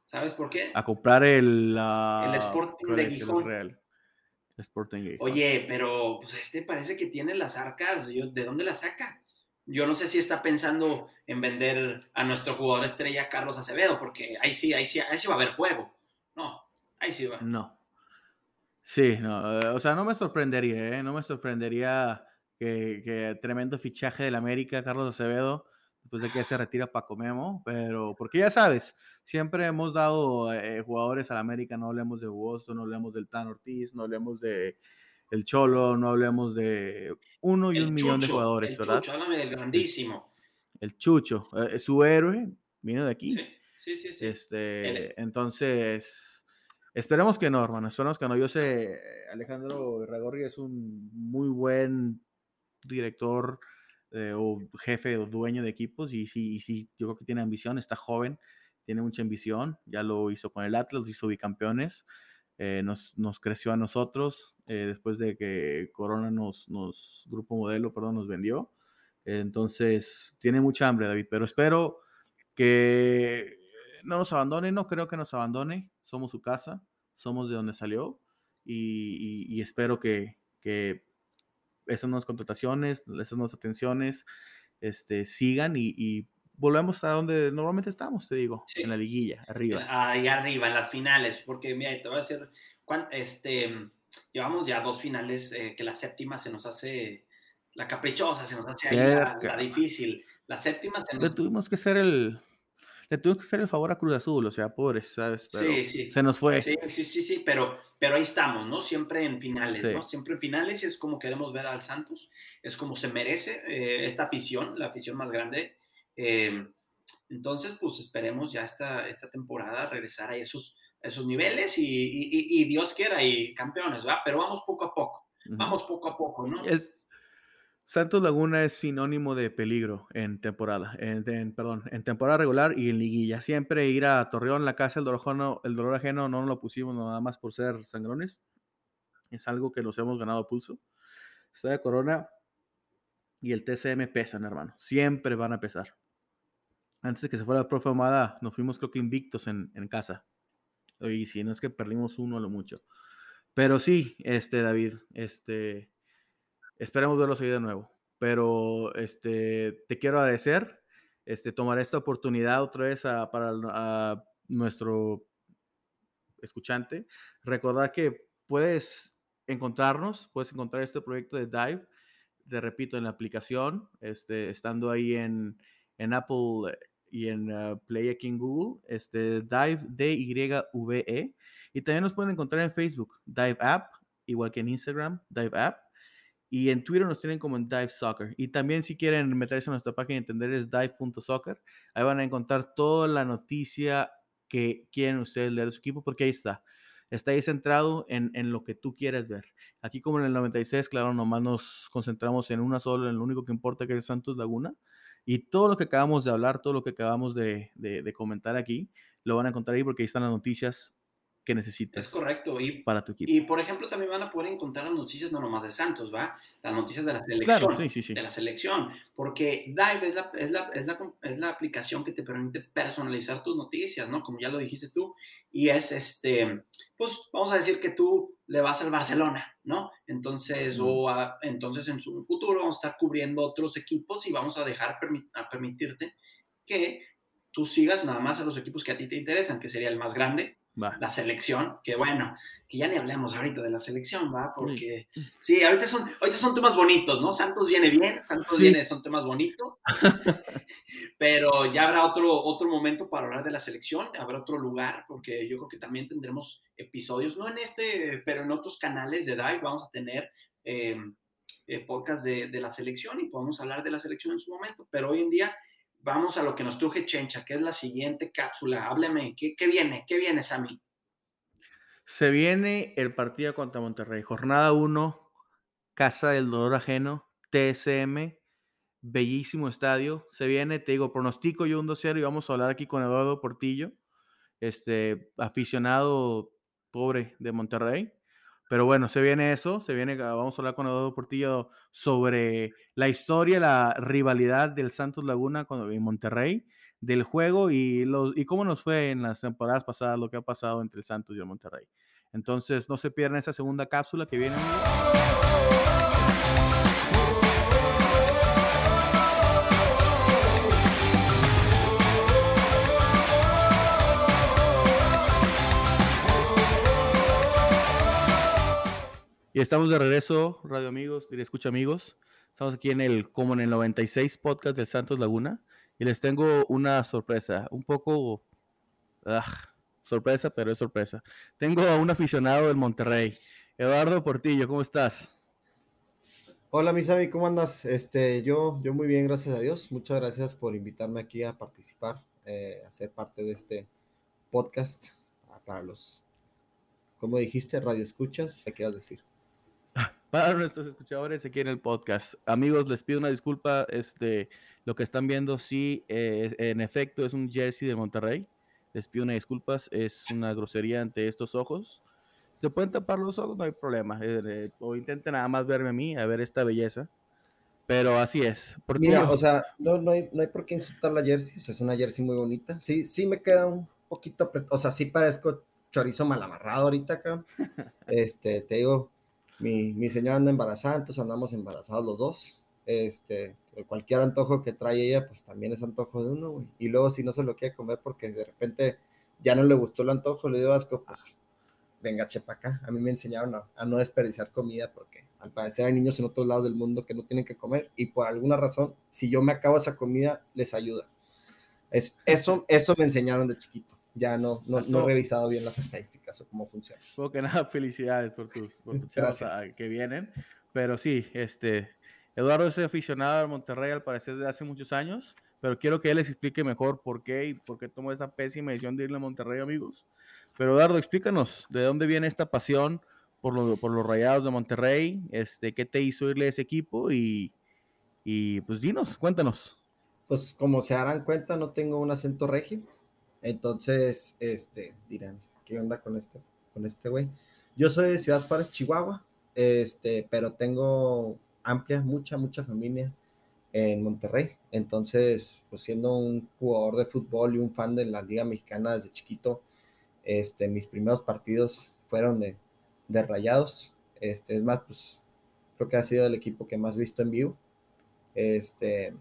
¿Sabes por qué? A comprar el, el Sporting de Gijón. Real. Sporting Oye, pero pues este parece que tiene las arcas. ¿De dónde las saca? Yo no sé si está pensando en vender a nuestro jugador estrella Carlos Acevedo, porque ahí sí, ahí sí, ahí sí va a haber fuego. No, ahí sí va. No. Sí, no, eh, o sea, no me sorprendería, ¿eh? No me sorprendería que, que tremendo fichaje del América, Carlos Acevedo después de que se retira Paco Memo, pero porque ya sabes, siempre hemos dado eh, jugadores al América, no hablemos de Boston, no hablemos del Tan Ortiz, no hablemos de el Cholo, no hablemos de uno y un millón de jugadores, el ¿verdad? Chucho, háblame del grandísimo. El, Chucho, eh, su héroe, vino de aquí. Sí, sí, sí. sí. Este, entonces, esperemos que no, hermano, esperemos que no. Yo sé, Alejandro Ragorri es un muy buen director eh, o jefe o dueño de equipos y sí, sí, yo creo que tiene ambición, está joven, tiene mucha ambición, ya lo hizo con el Atlas, hizo bicampeones, eh, nos, nos, creció a nosotros eh, después de que Corona nos, nos, Grupo Modelo, perdón, nos vendió. entonces, tiene mucha hambre, David, pero espero que no nos abandone, no creo que nos abandone, somos su casa, somos de donde salió y, y, y espero que, que esas nuevas contrataciones, esas nuevas atenciones, este, sigan y, volvemos a donde normalmente estamos, te digo, en la liguilla, arriba. Ahí arriba, en las finales, porque mira, te voy a decir, este, llevamos ya dos finales, eh, que la séptima se nos hace la caprichosa, se nos hace ahí la, difícil. La séptima se nos... tuvimos que ser el, le tuvo que hacer el favor a Cruz Azul, o sea, pobres, ¿sabes? sí, sí. Se nos fue. Sí, sí, sí, sí, pero, pero ahí estamos, ¿no? Siempre en finales, ¿no? Siempre en finales es como queremos ver al Santos, es como se merece eh, esta afición, la afición más grande. Em, entonces, pues esperemos ya esta, esta temporada regresar a esos, esos niveles y, y, y, Dios quiera y campeones, ¿va? Pero vamos poco a poco, vamos poco a poco, ¿no? Es, Santos Laguna es sinónimo de peligro en temporada, perdón, en temporada regular y en liguilla. Siempre ir a Torreón, la casa, el dolor, el dolor ajeno no lo pusimos nada más por ser sangrones. Es algo que nos hemos ganado a pulso. Está Corona y el TCM pesan, hermano. Siempre van a pesar. Antes de que se fuera la profe Amada, nos fuimos creo que invictos en, en casa. Y si no es que perdimos uno a lo mucho. Pero sí, este David, este Esperemos verlos ahí de nuevo. Pero este, te quiero agradecer. Este, tomar esta oportunidad otra vez para nuestro escuchante. Recordar que puedes encontrarnos, puedes encontrar este proyecto de Dive, te repito, en la aplicación, este, estando ahí en, en Apple y en uh, Play aquí en Google, este, Dive, D-Y-V-E. Y también nos pueden encontrar en Facebook, Dive App, igual que en Instagram, Dive App. Y en Twitter nos tienen como en Dive Soccer. Y también si quieren meterse a nuestra página y entender es dive.soccer. Ahí van a encontrar toda la noticia que quieren ustedes leer de su equipo porque ahí está. Está ahí centrado en, en, lo que tú quieres ver. Aquí como en el 96, claro, nomás nos concentramos en una sola, en lo único que importa que es Santos Laguna. Y todo lo que acabamos de hablar, todo lo que acabamos de, de, de comentar aquí, lo van a encontrar ahí porque ahí están las noticias que necesites. Es correcto. Y, para tu equipo. Y por ejemplo, también van a poder encontrar las noticias no nomás de Santos, ¿va? Las noticias de la selección. Claro, sí, sí, sí. De la selección. Porque Dive es la, es, la, es, la, es la, aplicación que te permite personalizar tus noticias, ¿no? Como ya lo dijiste tú. Y es este, pues vamos a decir que tú le vas al Barcelona, ¿no? Entonces, o entonces en su futuro vamos a estar cubriendo otros equipos y vamos a dejar a permitirte que tú sigas nada más a los equipos que a ti te interesan, que sería el más grande, la selección, que bueno, que ya ni hablemos ahorita de la selección, ¿va? Porque sí, ahorita, son, ahorita son temas bonitos, ¿no? Santos viene bien, Santos viene, son temas bonitos, pero ya habrá otro, otro momento para hablar de la selección, habrá otro lugar, porque yo creo que también tendremos episodios, no en este, pero en otros canales de Dive vamos a tener eh, eh, podcast de, de la selección y podemos hablar de la selección en su momento, pero hoy en día vamos a lo que nos truje Chencha, que es la siguiente cápsula. Hábleme, ¿qué, viene? ¿Qué viene, Sammy? Se viene el partido contra Monterrey. Jornada 1, Casa del Dolor Ajeno, TSM, bellísimo estadio. Se viene, te digo, pronostico yo un 2-0 y vamos a hablar aquí con Eduardo Portillo, este aficionado pobre de Monterrey. Pero bueno, se viene eso, se viene, ah, vamos a hablar con Eduardo Portillo sobre la historia, la rivalidad del Santos Laguna con en Monterrey, del juego y, los, y cómo nos fue en las temporadas pasadas, lo que ha pasado entre el Santos y el Monterrey. Entonces, no se pierdan esa segunda cápsula que viene. Y estamos de regreso, radio amigos, y escucha amigos. Estamos aquí en el, como en el 96 podcast del Santos Laguna. Y les tengo una sorpresa, un poco ah, sorpresa, pero es sorpresa. Tengo a un aficionado del Monterrey, Eduardo Portillo, ¿cómo estás? Hola, Misami, ¿cómo andas? Este, yo, yo muy bien, gracias a Dios. Muchas gracias por invitarme aquí a participar, eh, a ser parte de este podcast ah, para los, como dijiste, radio escuchas, ¿qué quieras decir? Para nuestros escuchadores aquí en el podcast. Amigos, les pido una disculpa. Este, lo que están viendo, sí, eh, en efecto, es un jersey de Monterrey. Les pido una disculpas. Es una grosería ante estos ojos. Se pueden tapar los ojos, no hay problema. Eh, eh, o intenten nada más verme a mí, a ver esta belleza. Pero así es. Mira, o sea, no, no, hay, no hay por qué insultar la jersey. O sea, es una jersey muy bonita. Sí, sí me queda un poquito, o sea, sí parezco chorizo mal amarrado ahorita acá. Este, te digo, mi, mi señora anda embarazada, entonces andamos embarazados los dos. Este, cualquier antojo que trae ella, pues también es antojo de uno, Y luego si no se lo quiere comer porque de repente ya no le gustó el antojo, le dio asco, pues venga, chepa acá. A mí me enseñaron a, no desperdiciar comida porque al parecer hay niños en otros lados del mundo que no tienen que comer y por alguna razón, si yo me acabo esa comida, les ayuda. Es, eso, eso me enseñaron de chiquito ya no, no, no, he revisado bien las estadísticas o cómo funciona. Porque nada, felicidades por tus, por que vienen. Pero sí, este, Eduardo es aficionado al Monterrey al parecer desde hace muchos años, pero quiero que él les explique mejor por qué y por qué tomó esa pésima decisión de irle a Monterrey, amigos. Pero Eduardo, explícanos de dónde viene esta pasión por, lo, por los Rayados de Monterrey, este, qué te hizo irle a ese equipo y, y pues dinos, cuéntanos. Pues como se darán cuenta, no tengo un acento regio entonces, este, dirán, ¿qué onda con este, con este güey? Yo soy de Ciudad Juárez, Chihuahua, este, pero tengo amplia, mucha, mucha familia en Monterrey. Entonces, pues siendo un jugador de fútbol y un fan de la Liga Mexicana desde chiquito, este, mis primeros partidos fueron de, rayados. Este, es más, pues creo que ha sido el equipo que más visto en vivo. Este,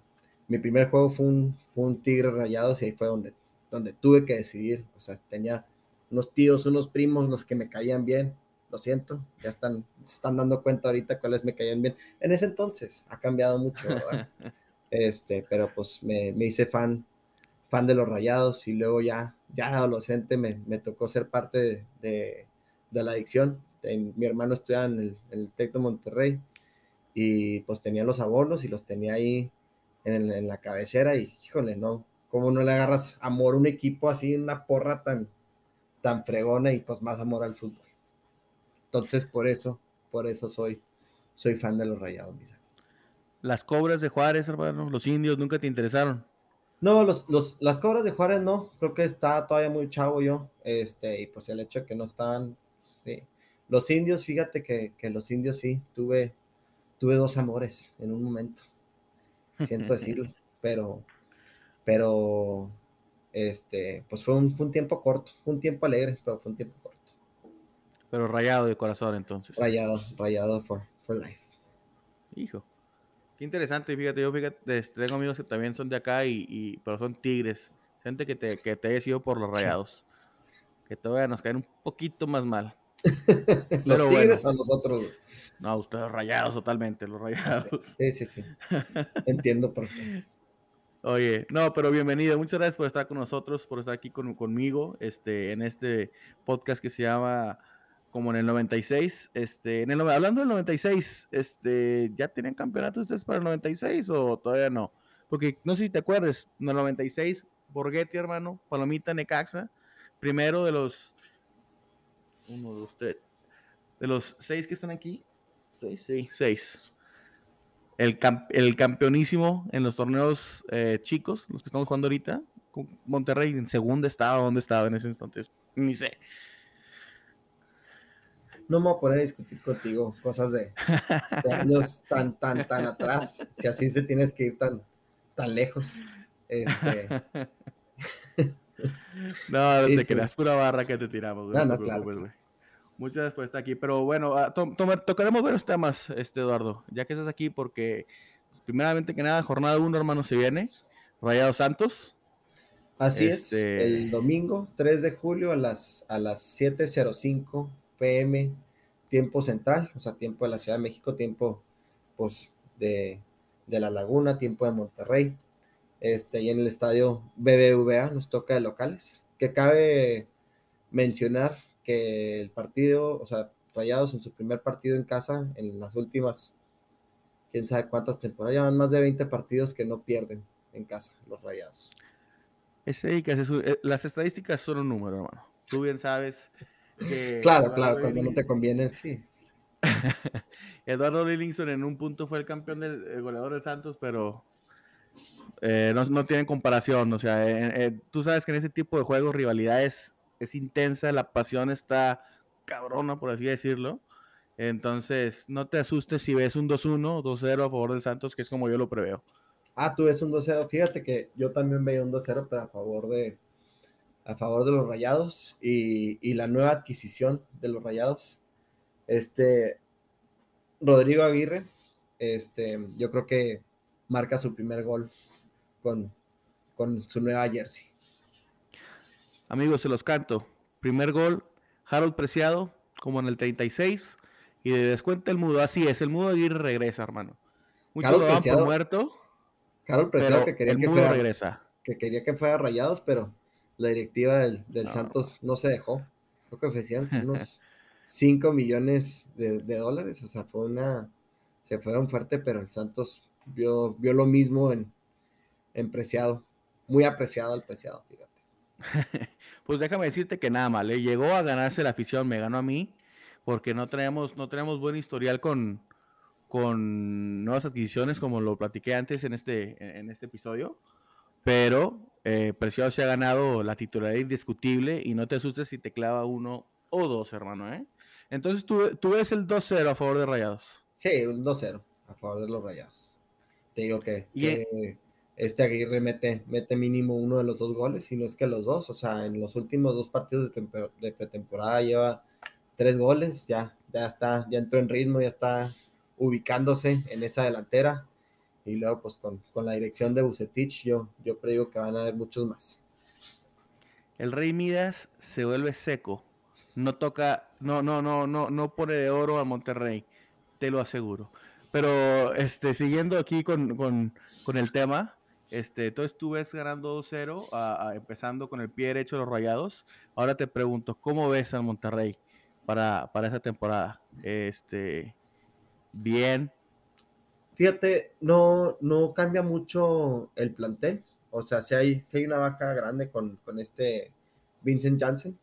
mi primer juego fue un, fue un Tigre Rayados y ahí fue donde donde tuve que decidir, o sea, tenía unos tíos, unos primos, los que me caían bien, lo siento, ya están, están dando cuenta ahorita cuáles me caían bien. En ese entonces ha cambiado mucho, ¿verdad? Este, pero pues me, me, hice fan, fan de los rayados y luego ya, ya adolescente me, me tocó ser parte de, de, la adicción. mi hermano estudiaba en el, en el Tec de Monterrey y pues tenía los abonos y los tenía ahí en, en la cabecera y híjole, no, ¿Cómo no le agarras amor a un equipo así, una porra tan, tan fregona y pues más amor al fútbol? Entonces, por eso, por eso soy, soy fan de los rayados, Misa. Las cobras de Juárez, hermano, los indios nunca te interesaron. No, los, los, las cobras de Juárez no, creo que está todavía muy chavo yo, este, y pues el hecho de que no estaban, sí. Los indios, fíjate que, que los indios sí, tuve, tuve dos amores en un momento, siento decirlo, pero, pero, este, pues fue un, fue un tiempo corto, fue un tiempo alegre, pero fue un tiempo corto. Pero rayado de corazón entonces. Rayado, rayado for, for life. Hijo. Qué interesante, fíjate, yo fíjate, este, tengo amigos que también son de acá y, y pero son tigres. Gente que te, que te haya sido por los rayados. Que todavía nos caen un poquito más mal. los tigres a nosotros. No, ustedes rayados totalmente, los rayados. Sí, sí, sí. Entiendo por qué. Oye, no, pero bienvenido. Muchas gracias por estar con nosotros, por estar aquí con, conmigo, este, en este podcast que se llama como en el 96, este, en el, hablando del 96, este, ¿ya tienen campeonatos ustedes para el 96 o todavía no? Porque no sé si te acuerdas, en el 96, Borghetti, hermano, Palomita, Necaxa, primero de los, uno, dos, tres, de los seis que están aquí, seis, sí, seis. El, el campeonísimo en los torneos eh, chicos, los que estamos jugando ahorita, Monterrey en segunda estaba, ¿dónde estaba en ese instante? Ni sé no me voy a poner a discutir contigo cosas de, años tan, tan, tan atrás, si así se tienes que ir tan, tan lejos. Este... no, te creas pura barra que te tiramos. No, no, claro. Muchas gracias por estar aquí. Pero bueno, ah, tocaremos varios temas, este Eduardo, ya que estás aquí, porque pues, primeramente que nada, jornada 1, hermano, se viene. Rayado Santos. Así es, este el domingo 3 de julio a las, a las 7.05 pm, tiempo central, o sea, tiempo de la Ciudad de México, tiempo pues de, La Laguna, tiempo de Monterrey. Este, y en el estadio BBVA nos toca de locales. Que cabe mencionar que el partido, o sea, Rayados en su primer partido en casa, en las últimas, quién sabe cuántas temporadas, llevan más de 20 partidos que no pierden en casa, los Rayados. Eh, las estadísticas son un número, hermano. Tú bien sabes claro, claro, cuando no te conviene, sí. Eduardo Lillingson en un punto fue el campeón del goleador del Santos, pero eh, no, tienen comparación. O sea, eh, eh, tú sabes que en ese tipo de juegos rivalidad es, intensa, la pasión está cabrona, por así decirlo. Entonces, no te asustes si ves un 2-1, 2-0 a favor del Santos, que es como yo lo preveo. Ah, tú ves un 2-0. Fíjate que yo también veo un 2-0, pero a favor de, a favor de los Rayados y, la nueva adquisición de los Rayados. Este Rodrigo Aguirre, este, yo creo que marca su primer gol con, con su nueva jersey. Amigos, se los canto. Primer gol, Harold Preciado, como en el 36, y de descuenta el mudo. Así es, el mudo Aguirre regresa, hermano. Muchos lo por muerto. Harold Preciado que quería que fuera, regresa. que quería que fuera Rayados, pero la directiva del, Santos no se dejó. Creo que ofrecían unos 5 millones de, dólares. O sea, fue una. Se fueron fuerte, pero el Santos vio, vio lo mismo en, en Preciado. Muy apreciado el Preciado, fíjate. pues déjame decirte que nada mal. Le llegó a ganarse la afición, me ganó a mí, porque no tenemos, no tenemos buen historial con, con nuevas adquisiciones, como lo platiqué antes en este, en este episodio. Pero eh, Preciado se ha ganado la titularidad indiscutible y no te asustes si te clava uno o dos, hermano, ¿eh? Entonces, ¿tú, tú ves el 2-0 a favor de Rayados? Sí, un 2-0 a favor de los Rayados. Te digo que, este Aguirre mete, mete mínimo uno de los dos goles, si no es que los dos. O sea, en los últimos dos partidos de, pretemporada lleva tres goles, ya, ya está, ya entró en ritmo, ya está ubicándose en esa delantera y luego pues con, la dirección de Bucetich yo, yo creo que van a haber muchos más. El Rey Midas se vuelve seco, no toca, no, no, no, no, no pone de oro a Monterrey, te lo aseguro. Pero este, siguiendo aquí con, el tema, este, entonces tú ves ganando 2-0, empezando con el pie derecho de los rayados. Ahora te pregunto, ¿cómo ves al Monterrey para, para esa temporada? Este, bien, Fíjate, no, no cambia mucho el plantel. O sea, si hay, si hay una baja grande con, este Vincent Janssen,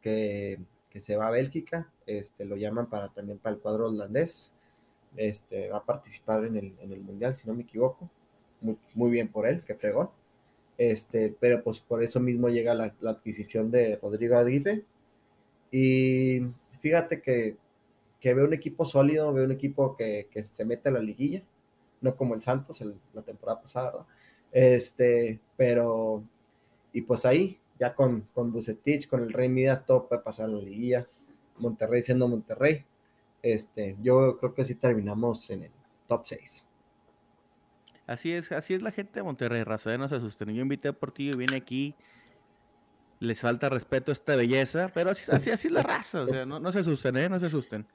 que, se va a Bélgica, este, lo llaman para también para el cuadro holandés. Este, va a participar en el, Mundial, si no me equivoco. Muy, bien por él, que fregón. Este, pero pues por eso mismo llega la, adquisición de Rodrigo Aguirre. Y fíjate que, que veo un equipo sólido, veo un equipo que, que, se mete a la liguilla, no como el Santos la temporada pasada. Este, pero, y pues ahí, ya con, con Bucetich, con el Rey Midas, todo puede pasar en la liguilla. Monterrey siendo Monterrey. Este, yo creo que sí terminamos en el top 6. Así es, así es la gente de Monterrey, raza, no se asusten. Yo invité a Portillo y viene aquí, les falta respeto a esta belleza, pero así, así, así es la raza, o sea, no, no se asusten, ¿eh? no se asusten.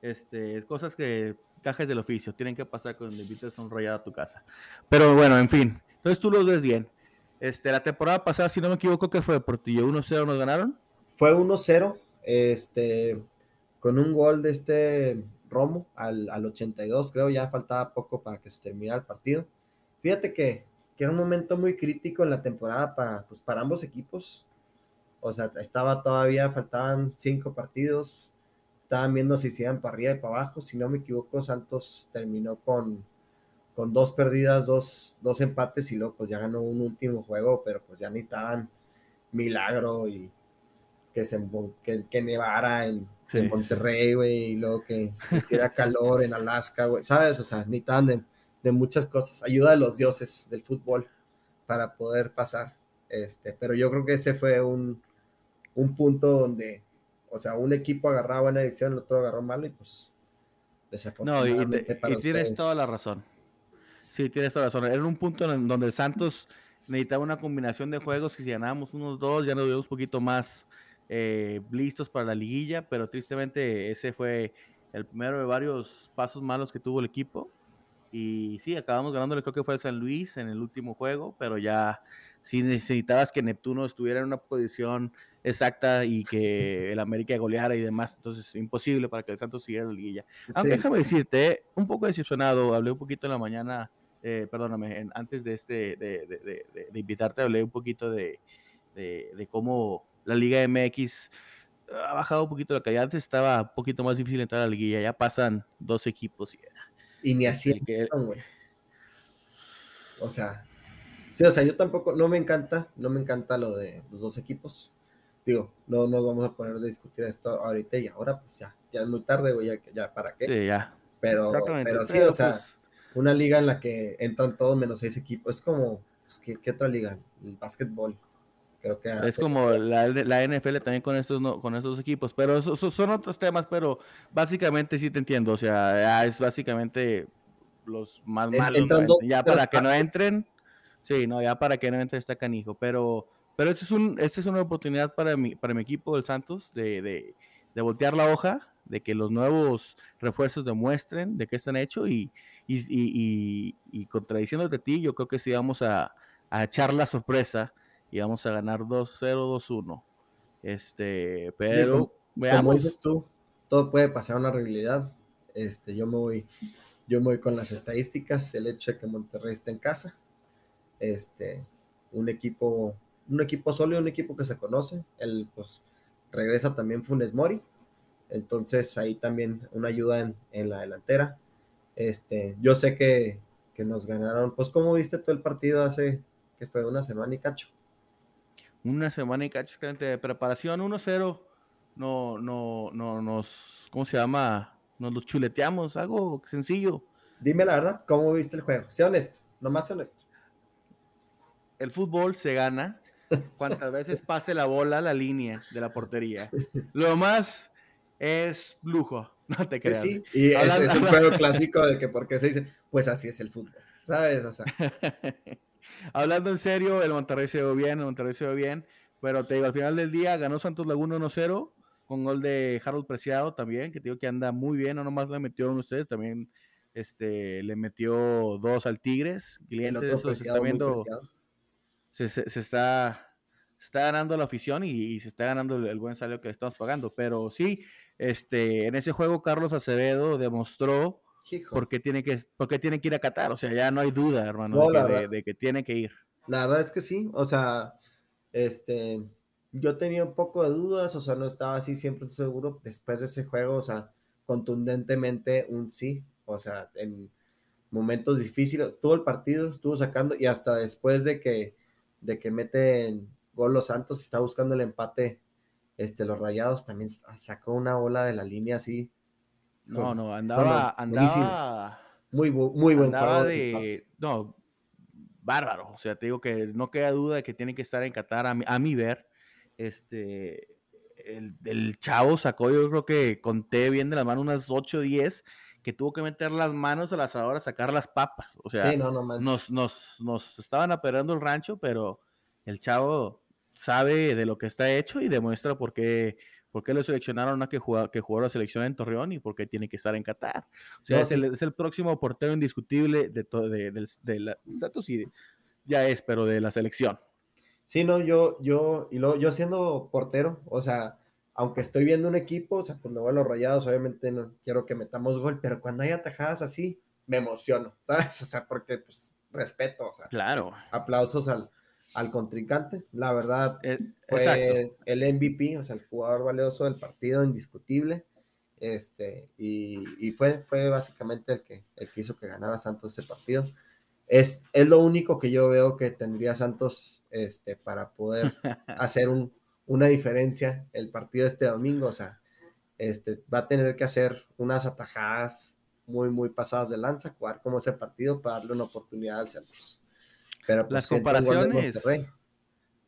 Este, es cosas que cajes del oficio, tienen que pasar cuando invites a un rayado a tu casa. Pero bueno, en fin, entonces tú los ves bien. Este, la temporada pasada, si no me equivoco, que fue Portillo? ¿1-0 nos ganaron? Fue 1-0, este, con un gol de este Romo al, al 82, creo, ya faltaba poco para que se terminara el partido. Fíjate que, que, era un momento muy crítico en la temporada para, pues, para ambos equipos. O sea, estaba todavía, faltaban cinco partidos, estaban viendo si se iban para arriba y para abajo. Si no me equivoco, Santos terminó con, con dos perdidas, dos, dos empates y luego pues ya ganó un último juego, pero pues ya necesitaban milagro y que se que, que nevara en, en Monterrey, güey, y luego que hiciera calor en Alaska, güey, ¿sabes? O sea, ni tan de, muchas cosas. Ayuda de los dioses del fútbol para poder pasar. Este, pero yo creo que ese fue un, un punto donde, o sea, un equipo agarraba buena dirección, el otro agarró malo y pues desafortunadamente no, y, y, tienes toda la razón. Sí, tienes toda la razón. Era un punto en donde el Santos necesitaba una combinación de juegos que si ganábamos unos dos, ya nos vimos un poquito más eh, listos para la liguilla, pero tristemente ese fue el primero de varios pasos malos que tuvo el equipo. Y sí, acabamos ganándole, creo que fue San Luis en el último juego, pero ya si necesitabas que Neptuno estuviera en una posición exacta y que el América goleara y demás, entonces imposible para que el Santos siguiera la liguilla. Aunque déjame decirte, un poco decepcionado, hablé un poquito en la mañana, eh, perdóname, antes de este, de, de, de, invitarte, hablé un poquito de, cómo la Liga MX ha bajado un poquito la calidad. Antes estaba un poquito más difícil entrar a la liguilla. Ya pasan dos equipos. Y, ni así. O sea, sí, o sea, yo tampoco, no me encanta, no me encanta lo de los dos equipos. Digo, no nos vamos a poner a discutir esto ahorita y ahora, pues ya, ya es muy tarde, güey, ya, ya para qué. Sí, ya. Pero, pero sí, o sea, pues una liga en la que entran todos menos seis equipos, es como, pues, ¿qué, ¿qué, otra liga? El básquetbol es como la, la, NFL también con estos con estos equipos, pero son otros temas, pero básicamente sí te entiendo, o sea, es básicamente los más malos, ya para que no entren, sí, no, ya para que no entre está canijo, pero pero esto es un esta es una oportunidad para mi para mi equipo del Santos de, de, de voltear la hoja, de que los nuevos refuerzos demuestren de qué están hechos y, y, y, y, contradiciéndote a ti, yo creo que sí vamos a, a echar la sorpresa y vamos a ganar 2-0, 2-1. Este, pero veamos. Como dices tú, todo puede pasar a una realidad. Este, yo me voy, yo me voy con las estadísticas, el hecho de que Monterrey esté en casa, este, un equipo, un equipo sólido, un equipo que se conoce, el pues regresa también Funes Mori, entonces ahí también una ayuda en, en la delantera. Este, yo sé que, que nos ganaron, pues como viste todo el partido hace que fue una semana y cacho una semana y cacho de preparación, 1-0, no, no, no, nos, ¿cómo se llama? Nos los chuleteamos, algo sencillo. Dime la verdad, ¿cómo viste el juego? Sea honesto, nomás honesto. El fútbol se gana cuantas veces pase la bola a la línea de la portería. Lo más es lujo, no te creas. Sí, y es, es, un juego clásico de que porque se dice, pues así es el fútbol, ¿sabes? O sea. hablando en serio, el Monterrey se ve bien, el Monterrey se ve bien, pero te digo, al final del día ganó Santos Laguna 1-0 con gol de Harold Preciado también, que te digo que anda muy bien, no nomás le metieron ustedes, también este, le metió dos al Tigres. Clientes se está viendo, se, está, está ganando la afición y, se está ganando el, buen salario que le estamos pagando. Pero sí, este, en ese juego Carlos Acevedo demostró ¿Por qué, tiene que, porque tiene que ir a Qatar? O sea, ya no hay duda, hermano, de, que, tiene que ir. La verdad es que sí, o sea, este, yo tenía un poco de dudas, o sea, no estaba así siempre seguro después de ese juego, o sea, contundentemente un sí, o sea, en momentos difíciles, todo el partido estuvo sacando y hasta después de que de que meten gol los Santos, está buscando el empate, este, los Rayados también sacó una bola de la línea así. No, no, andaba, andaba muy, muy buen andaba no, bárbaro. O sea, te digo que no queda duda de que tiene que estar en Qatar a mi, ver. Este, el, chavo sacó, yo creo que conté bien de la mano unas 8 o 10 que tuvo que meter las manos al asador a sacar las papas. O sea, nos, nos, nos estaban aperando el rancho, pero el chavo sabe de lo que está hecho y demuestra por qué, por qué lo seleccionaron a que, jugó, que jugó la selección en Torreón y por qué tiene que estar en Qatar. O sea, es, el, próximo portero indiscutible de, de, de, de la Santos y ya es, pero de la selección. Sí, no, yo, yo, y luego yo siendo portero, o sea, aunque estoy viendo un equipo, o sea, pues me voy a los rayados, obviamente no quiero que metamos gol, pero cuando hay atajadas así, me emociono, ¿sabes? O sea, porque pues respeto, o sea, claro. aplausos al, al contrincante, la verdad, eh, fue el MVP, o sea, el jugador valioso del partido, indiscutible, este, y, fue, fue básicamente el que, el que hizo que ganara Santos ese partido. Es, es lo único que yo veo que tendría Santos este, para poder hacer un, una diferencia el partido este domingo. O sea, este, va a tener que hacer unas atajadas muy, muy pasadas de lanza, jugar como ese partido para darle una oportunidad al Santos. Pero pues, las comparaciones.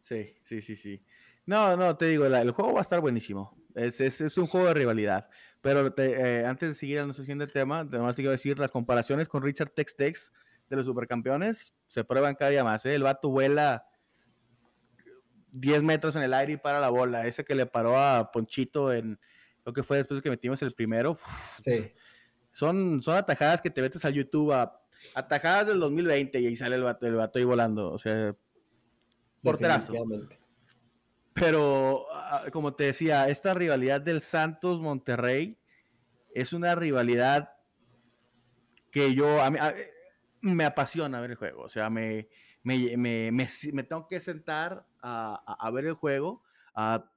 Sí, sí, sí, sí. No, no, te digo, el juego va a estar buenísimo. Es, es, es un juego de rivalidad. Pero eh, antes de seguir a nuestro siguiente tema, además te quiero decir, las comparaciones con Richard Tex Tex de los supercampeones se prueban cada día más. ¿eh? El vato vuela 10 metros en el aire y para la bola. Ese que le paró a Ponchito en lo que fue después de que metimos el primero. Sí. Son, son atajadas que te metes a YouTube a atajadas del 2020 y ahí sale el vato, el vato ahí volando. O sea, porterazo. Pero, ah, como te decía, esta rivalidad del Santos Monterrey es una rivalidad que yo, a mí, me apasiona ver el juego. O sea, me, me, me, me, tengo que sentar a, a, ver el juego, a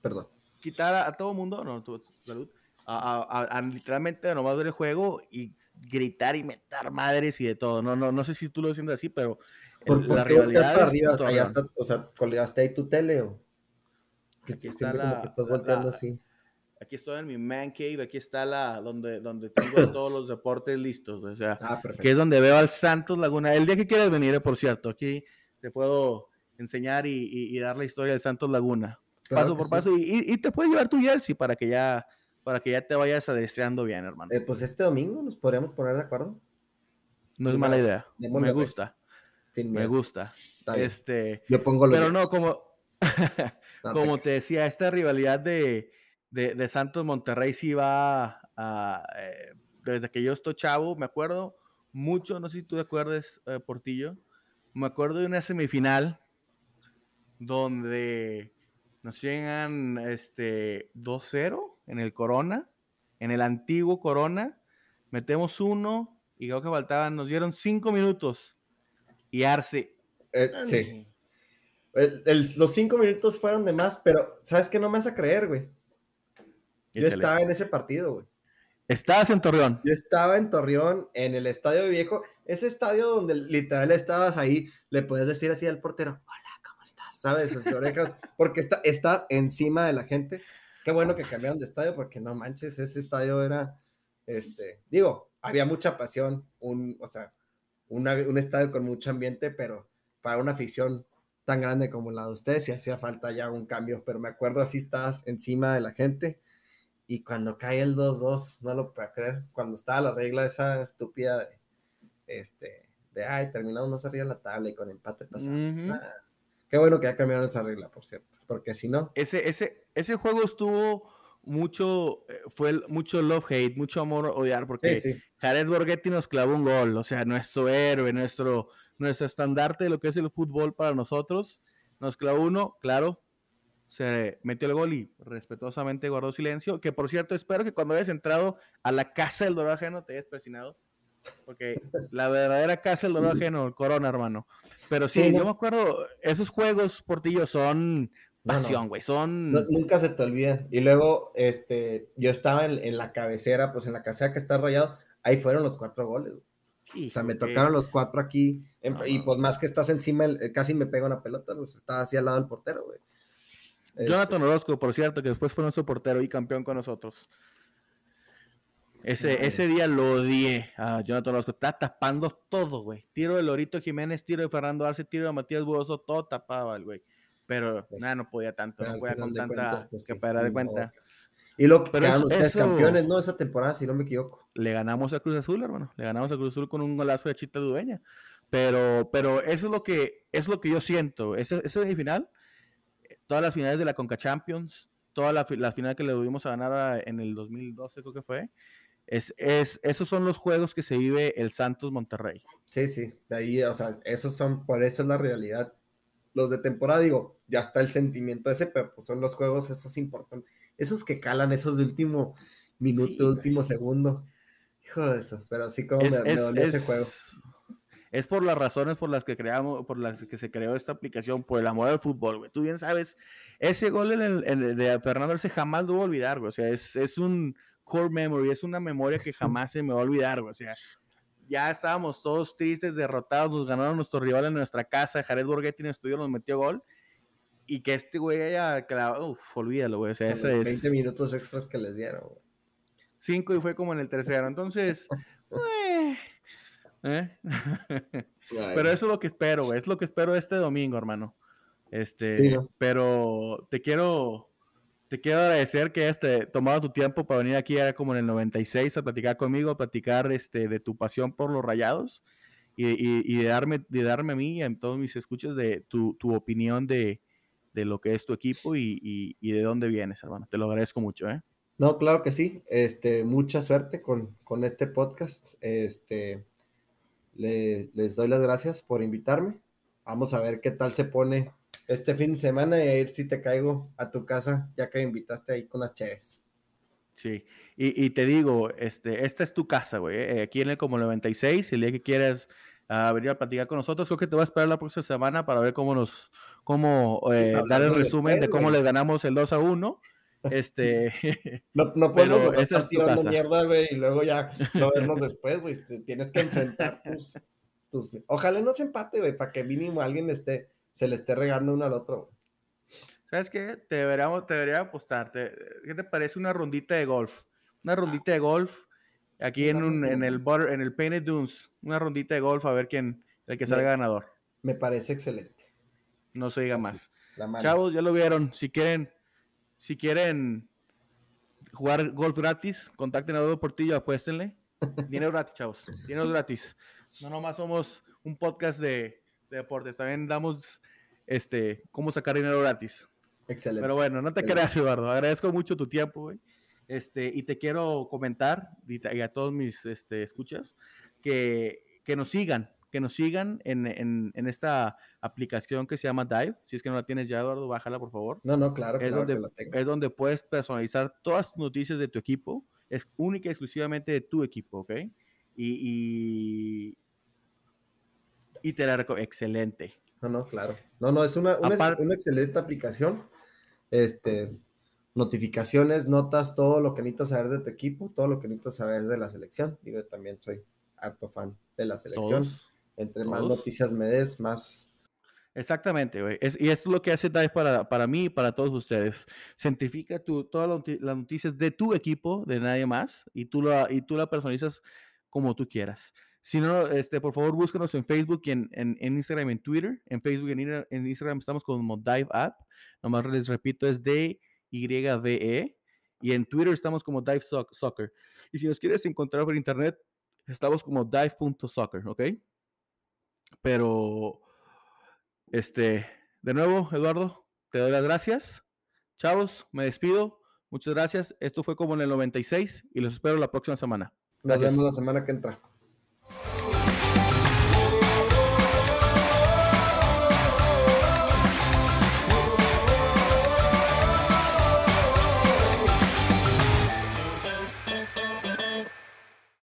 Perdón. quitar a, todo el mundo, no, tu, salud, a, literalmente nomás ver el juego y gritar y meter madres y de todo. No, no, no sé si tú lo sientes así, pero ¿Por, la qué rivalidad para arriba? Allá está, o sea, colgaste ahí tu tele o que la, estás volteando así. Aquí estoy en mi man cave, aquí está la donde, donde tengo todos los deportes listos, o sea, ah, que es donde veo al Santos Laguna. El día que quieras venir, eh, por cierto, aquí te puedo enseñar y, dar la historia del Santos Laguna, paso por paso, y, te puedes llevar tu jersey para que ya, para que ya te vayas adestreando bien, hermano. Eh, pues este domingo nos podríamos poner de acuerdo. No es mala idea, me gusta, me gusta. Este, Yo pongo pero no, como, como te decía, esta rivalidad de de, Santos Monterrey sí va a, eh, desde que yo estoy chavo, me acuerdo mucho, no sé si tú te acuerdas, eh, Portillo, me acuerdo de una semifinal donde nos llegan este 2-0 en el Corona, en el antiguo Corona, metemos uno y creo que faltaban, nos dieron cinco minutos y Arce. Eh, sí. los cinco minutos fueron de más, pero ¿sabes qué no me vas a creer, güey? Yo estaba en ese partido, güey. ¿Estabas en Torreón? Yo estaba en Torreón, en el Estadio Viejo, ese estadio donde literal estabas ahí, le puedes decir así al portero, hola, ¿cómo estás? ¿Sabes? Sus orejas, porque está, estás encima de la gente. Qué bueno que cambiaron de estadio, porque no manches, ese estadio era, este, digo, había mucha pasión, un, o sea, un estadio con mucho ambiente, pero para una afición tan grande como la de ustedes, sí hacía falta ya un cambio, pero me acuerdo así estás encima de la gente y cuando cae el 2-2, no lo puedo creer. Cuando estaba la regla esa estúpida de, este, de ay, terminamos no arriba la tabla y con empate pasamos. Qué bueno que ya cambiaron esa regla, por cierto. Porque si no. Ese, ese, ese juego estuvo mucho, eh, fue mucho love-hate, mucho amor-odiar, porque Jared Borghetti nos clavó un gol, o sea, nuestro héroe, nuestro, nuestro estandarte de lo que es el fútbol para nosotros. Nos clavó uno, claro, se metió el gol y respetuosamente guardó silencio. Que por cierto, espero que cuando hayas entrado a la casa del dorado ajeno te hayas presionado. Porque la verdadera casa del dorado ajeno, el corona, hermano. Pero sí, yo me acuerdo, esos juegos, Portillo, son pasión, güey. Son. nunca se te olvida. Y luego, este, yo estaba en, la cabecera, pues en la casera que está rayado, ahí fueron los cuatro goles. o sea, me tocaron los cuatro aquí. y pues más que estás encima, casi me pega una pelota, pues estaba así al lado del portero, güey. Jonathan este Orozco, por cierto, que después fue nuestro portero y campeón con nosotros. Ese, ese día lo odié a Jonathan Orozco. Está tapando todo, güey. Tiro de Lorito Jiménez, tiro de Fernando Arce, tiro de Matías Buoso, todo tapaba el güey. Pero nada, no podía tanto, no podía con tanta pues, que para de cuenta. Y lo que quedaron ustedes campeones, ¿no? Esa temporada, si no me equivoco. Le ganamos a Cruz Azul, hermano. Le ganamos a Cruz Azul con un golazo de Chita Dueña. Pero, pero eso es lo que, es lo que yo siento. Ese, ese semifinal, todas las finales de la Conca Champions, todas las la finales que le tuvimos a ganar en el 2012, creo que fue, es, es, esos son los juegos que se vive el Santos Monterrey. Sí, sí, de ahí, o sea, esos son, por eso es la realidad. Los de temporada, digo, ya está el sentimiento ese, pero pues son los juegos, esos importantes, esos que calan, esos de último minuto, último segundo. Hijo de eso, pero así como me, dolió ese juego. Es por las razones por las que creamos, por las que se creó esta aplicación, por el amor al fútbol, güey. Tú bien sabes, ese gol en el, de Fernando Arce jamás lo voy a olvidar, güey. O sea, es, es un core memory, es una memoria que jamás se me va a olvidar, o sea, ya estábamos todos tristes, derrotados, nos ganaron nuestro rival en nuestra casa, Jared Borghetti en el estudio nos metió gol, y que este güey haya clavado, uff, olvídalo, güey, o sea, ese 20 minutos extras que les dieron, güey. Cinco y fue como en el tercero, entonces, eh, ¿eh? pero eso es lo que espero, güey, es lo que espero este domingo, hermano. Este, pero te quiero te quiero agradecer que hayas tomado tu tiempo para venir aquí como en el 96 a platicar conmigo, a platicar este, de tu pasión por los rayados y, de, darme, de darme a mí y a todos mis escuchas de tu, opinión de, lo que es tu equipo y, de dónde vienes, hermano. Te lo agradezco mucho, ¿eh? No, claro que sí. Este, mucha suerte con, con este podcast. Este, les doy las gracias por invitarme. Vamos a ver qué tal se pone este fin de semana y a ir si te caigo a tu casa, ya que me invitaste ahí con las chaves. Sí, y, te digo, este, esta es tu casa, güey. Eh, aquí en el como 96, el día que quieras ah, venir a platicar con nosotros, creo que te voy a esperar la próxima semana para ver cómo nos, cómo eh, dar el resumen de cómo les ganamos el 2 a 1. Este, no, no puedo estar tirando mierda, güey, y luego ya no vernos después, güey. Tienes que enfrentar tus, tus... Ojalá no se empate, güey, para que mínimo alguien esté se le esté regando uno al otro. ¿Sabes qué? Te debería, te debería apostar. ¿Qué te parece una rondita de golf? Una rondita de golf aquí en, un, en, el, en el Painted Dunes. Una rondita de golf a ver quién, el que salga ganador. Me parece excelente. No se diga más. Chavos, ya lo vieron. Si quieren, si quieren jugar golf gratis, contacten a Dodo Portillo, apuéstenle. Dinero gratis, chavos. Dinero gratis. No nomás somos un podcast de, de deportes. También damos este, cómo sacar dinero gratis. Excelente. Pero bueno, no te creas, Eduardo. Agradezco mucho tu tiempo, güey. Este, y te quiero comentar, y a todos mis este, escuchas, que, que nos sigan, que nos sigan en, en, en, esta aplicación que se llama Dive. Si es que no la tienes ya, Eduardo, bájala, por favor. No, no, claro. Es, donde, es donde puedes personalizar todas tus noticias de tu equipo. Es única y exclusivamente de tu equipo, ¿ok? Y, y te la recomiendo. Excelente. No, no, claro. No, no, es una, una, una, excelente aplicación. Este, notificaciones, notas, todo lo que necesitas saber de tu equipo, todo lo que necesitas saber de la selección. Digo, también soy harto fan de la selección. Entre más noticias me des, más. Exactamente, güey. y esto es lo que hace Dive para, para mí y para todos ustedes. Cientifica tu, todas las noticias de tu equipo, de nadie más, y tú, la, y tú la personalizas como tú quieras. Si no, este, por favor, búscanos en Facebook y en, en, en Instagram y en Twitter. En Facebook y en, Instagram estamos como Dive App. Nomás les repito, es D-Y-V-E. Y en Twitter estamos como Dive Soccer. Y si nos quieres encontrar por internet, estamos como dive.soccer, ¿ok? Pero, este, de nuevo, Eduardo, te doy las gracias. Chavos, me despido. Muchas gracias. Esto fue como en el 96 y los espero la próxima semana. Nos vemos la semana que entra.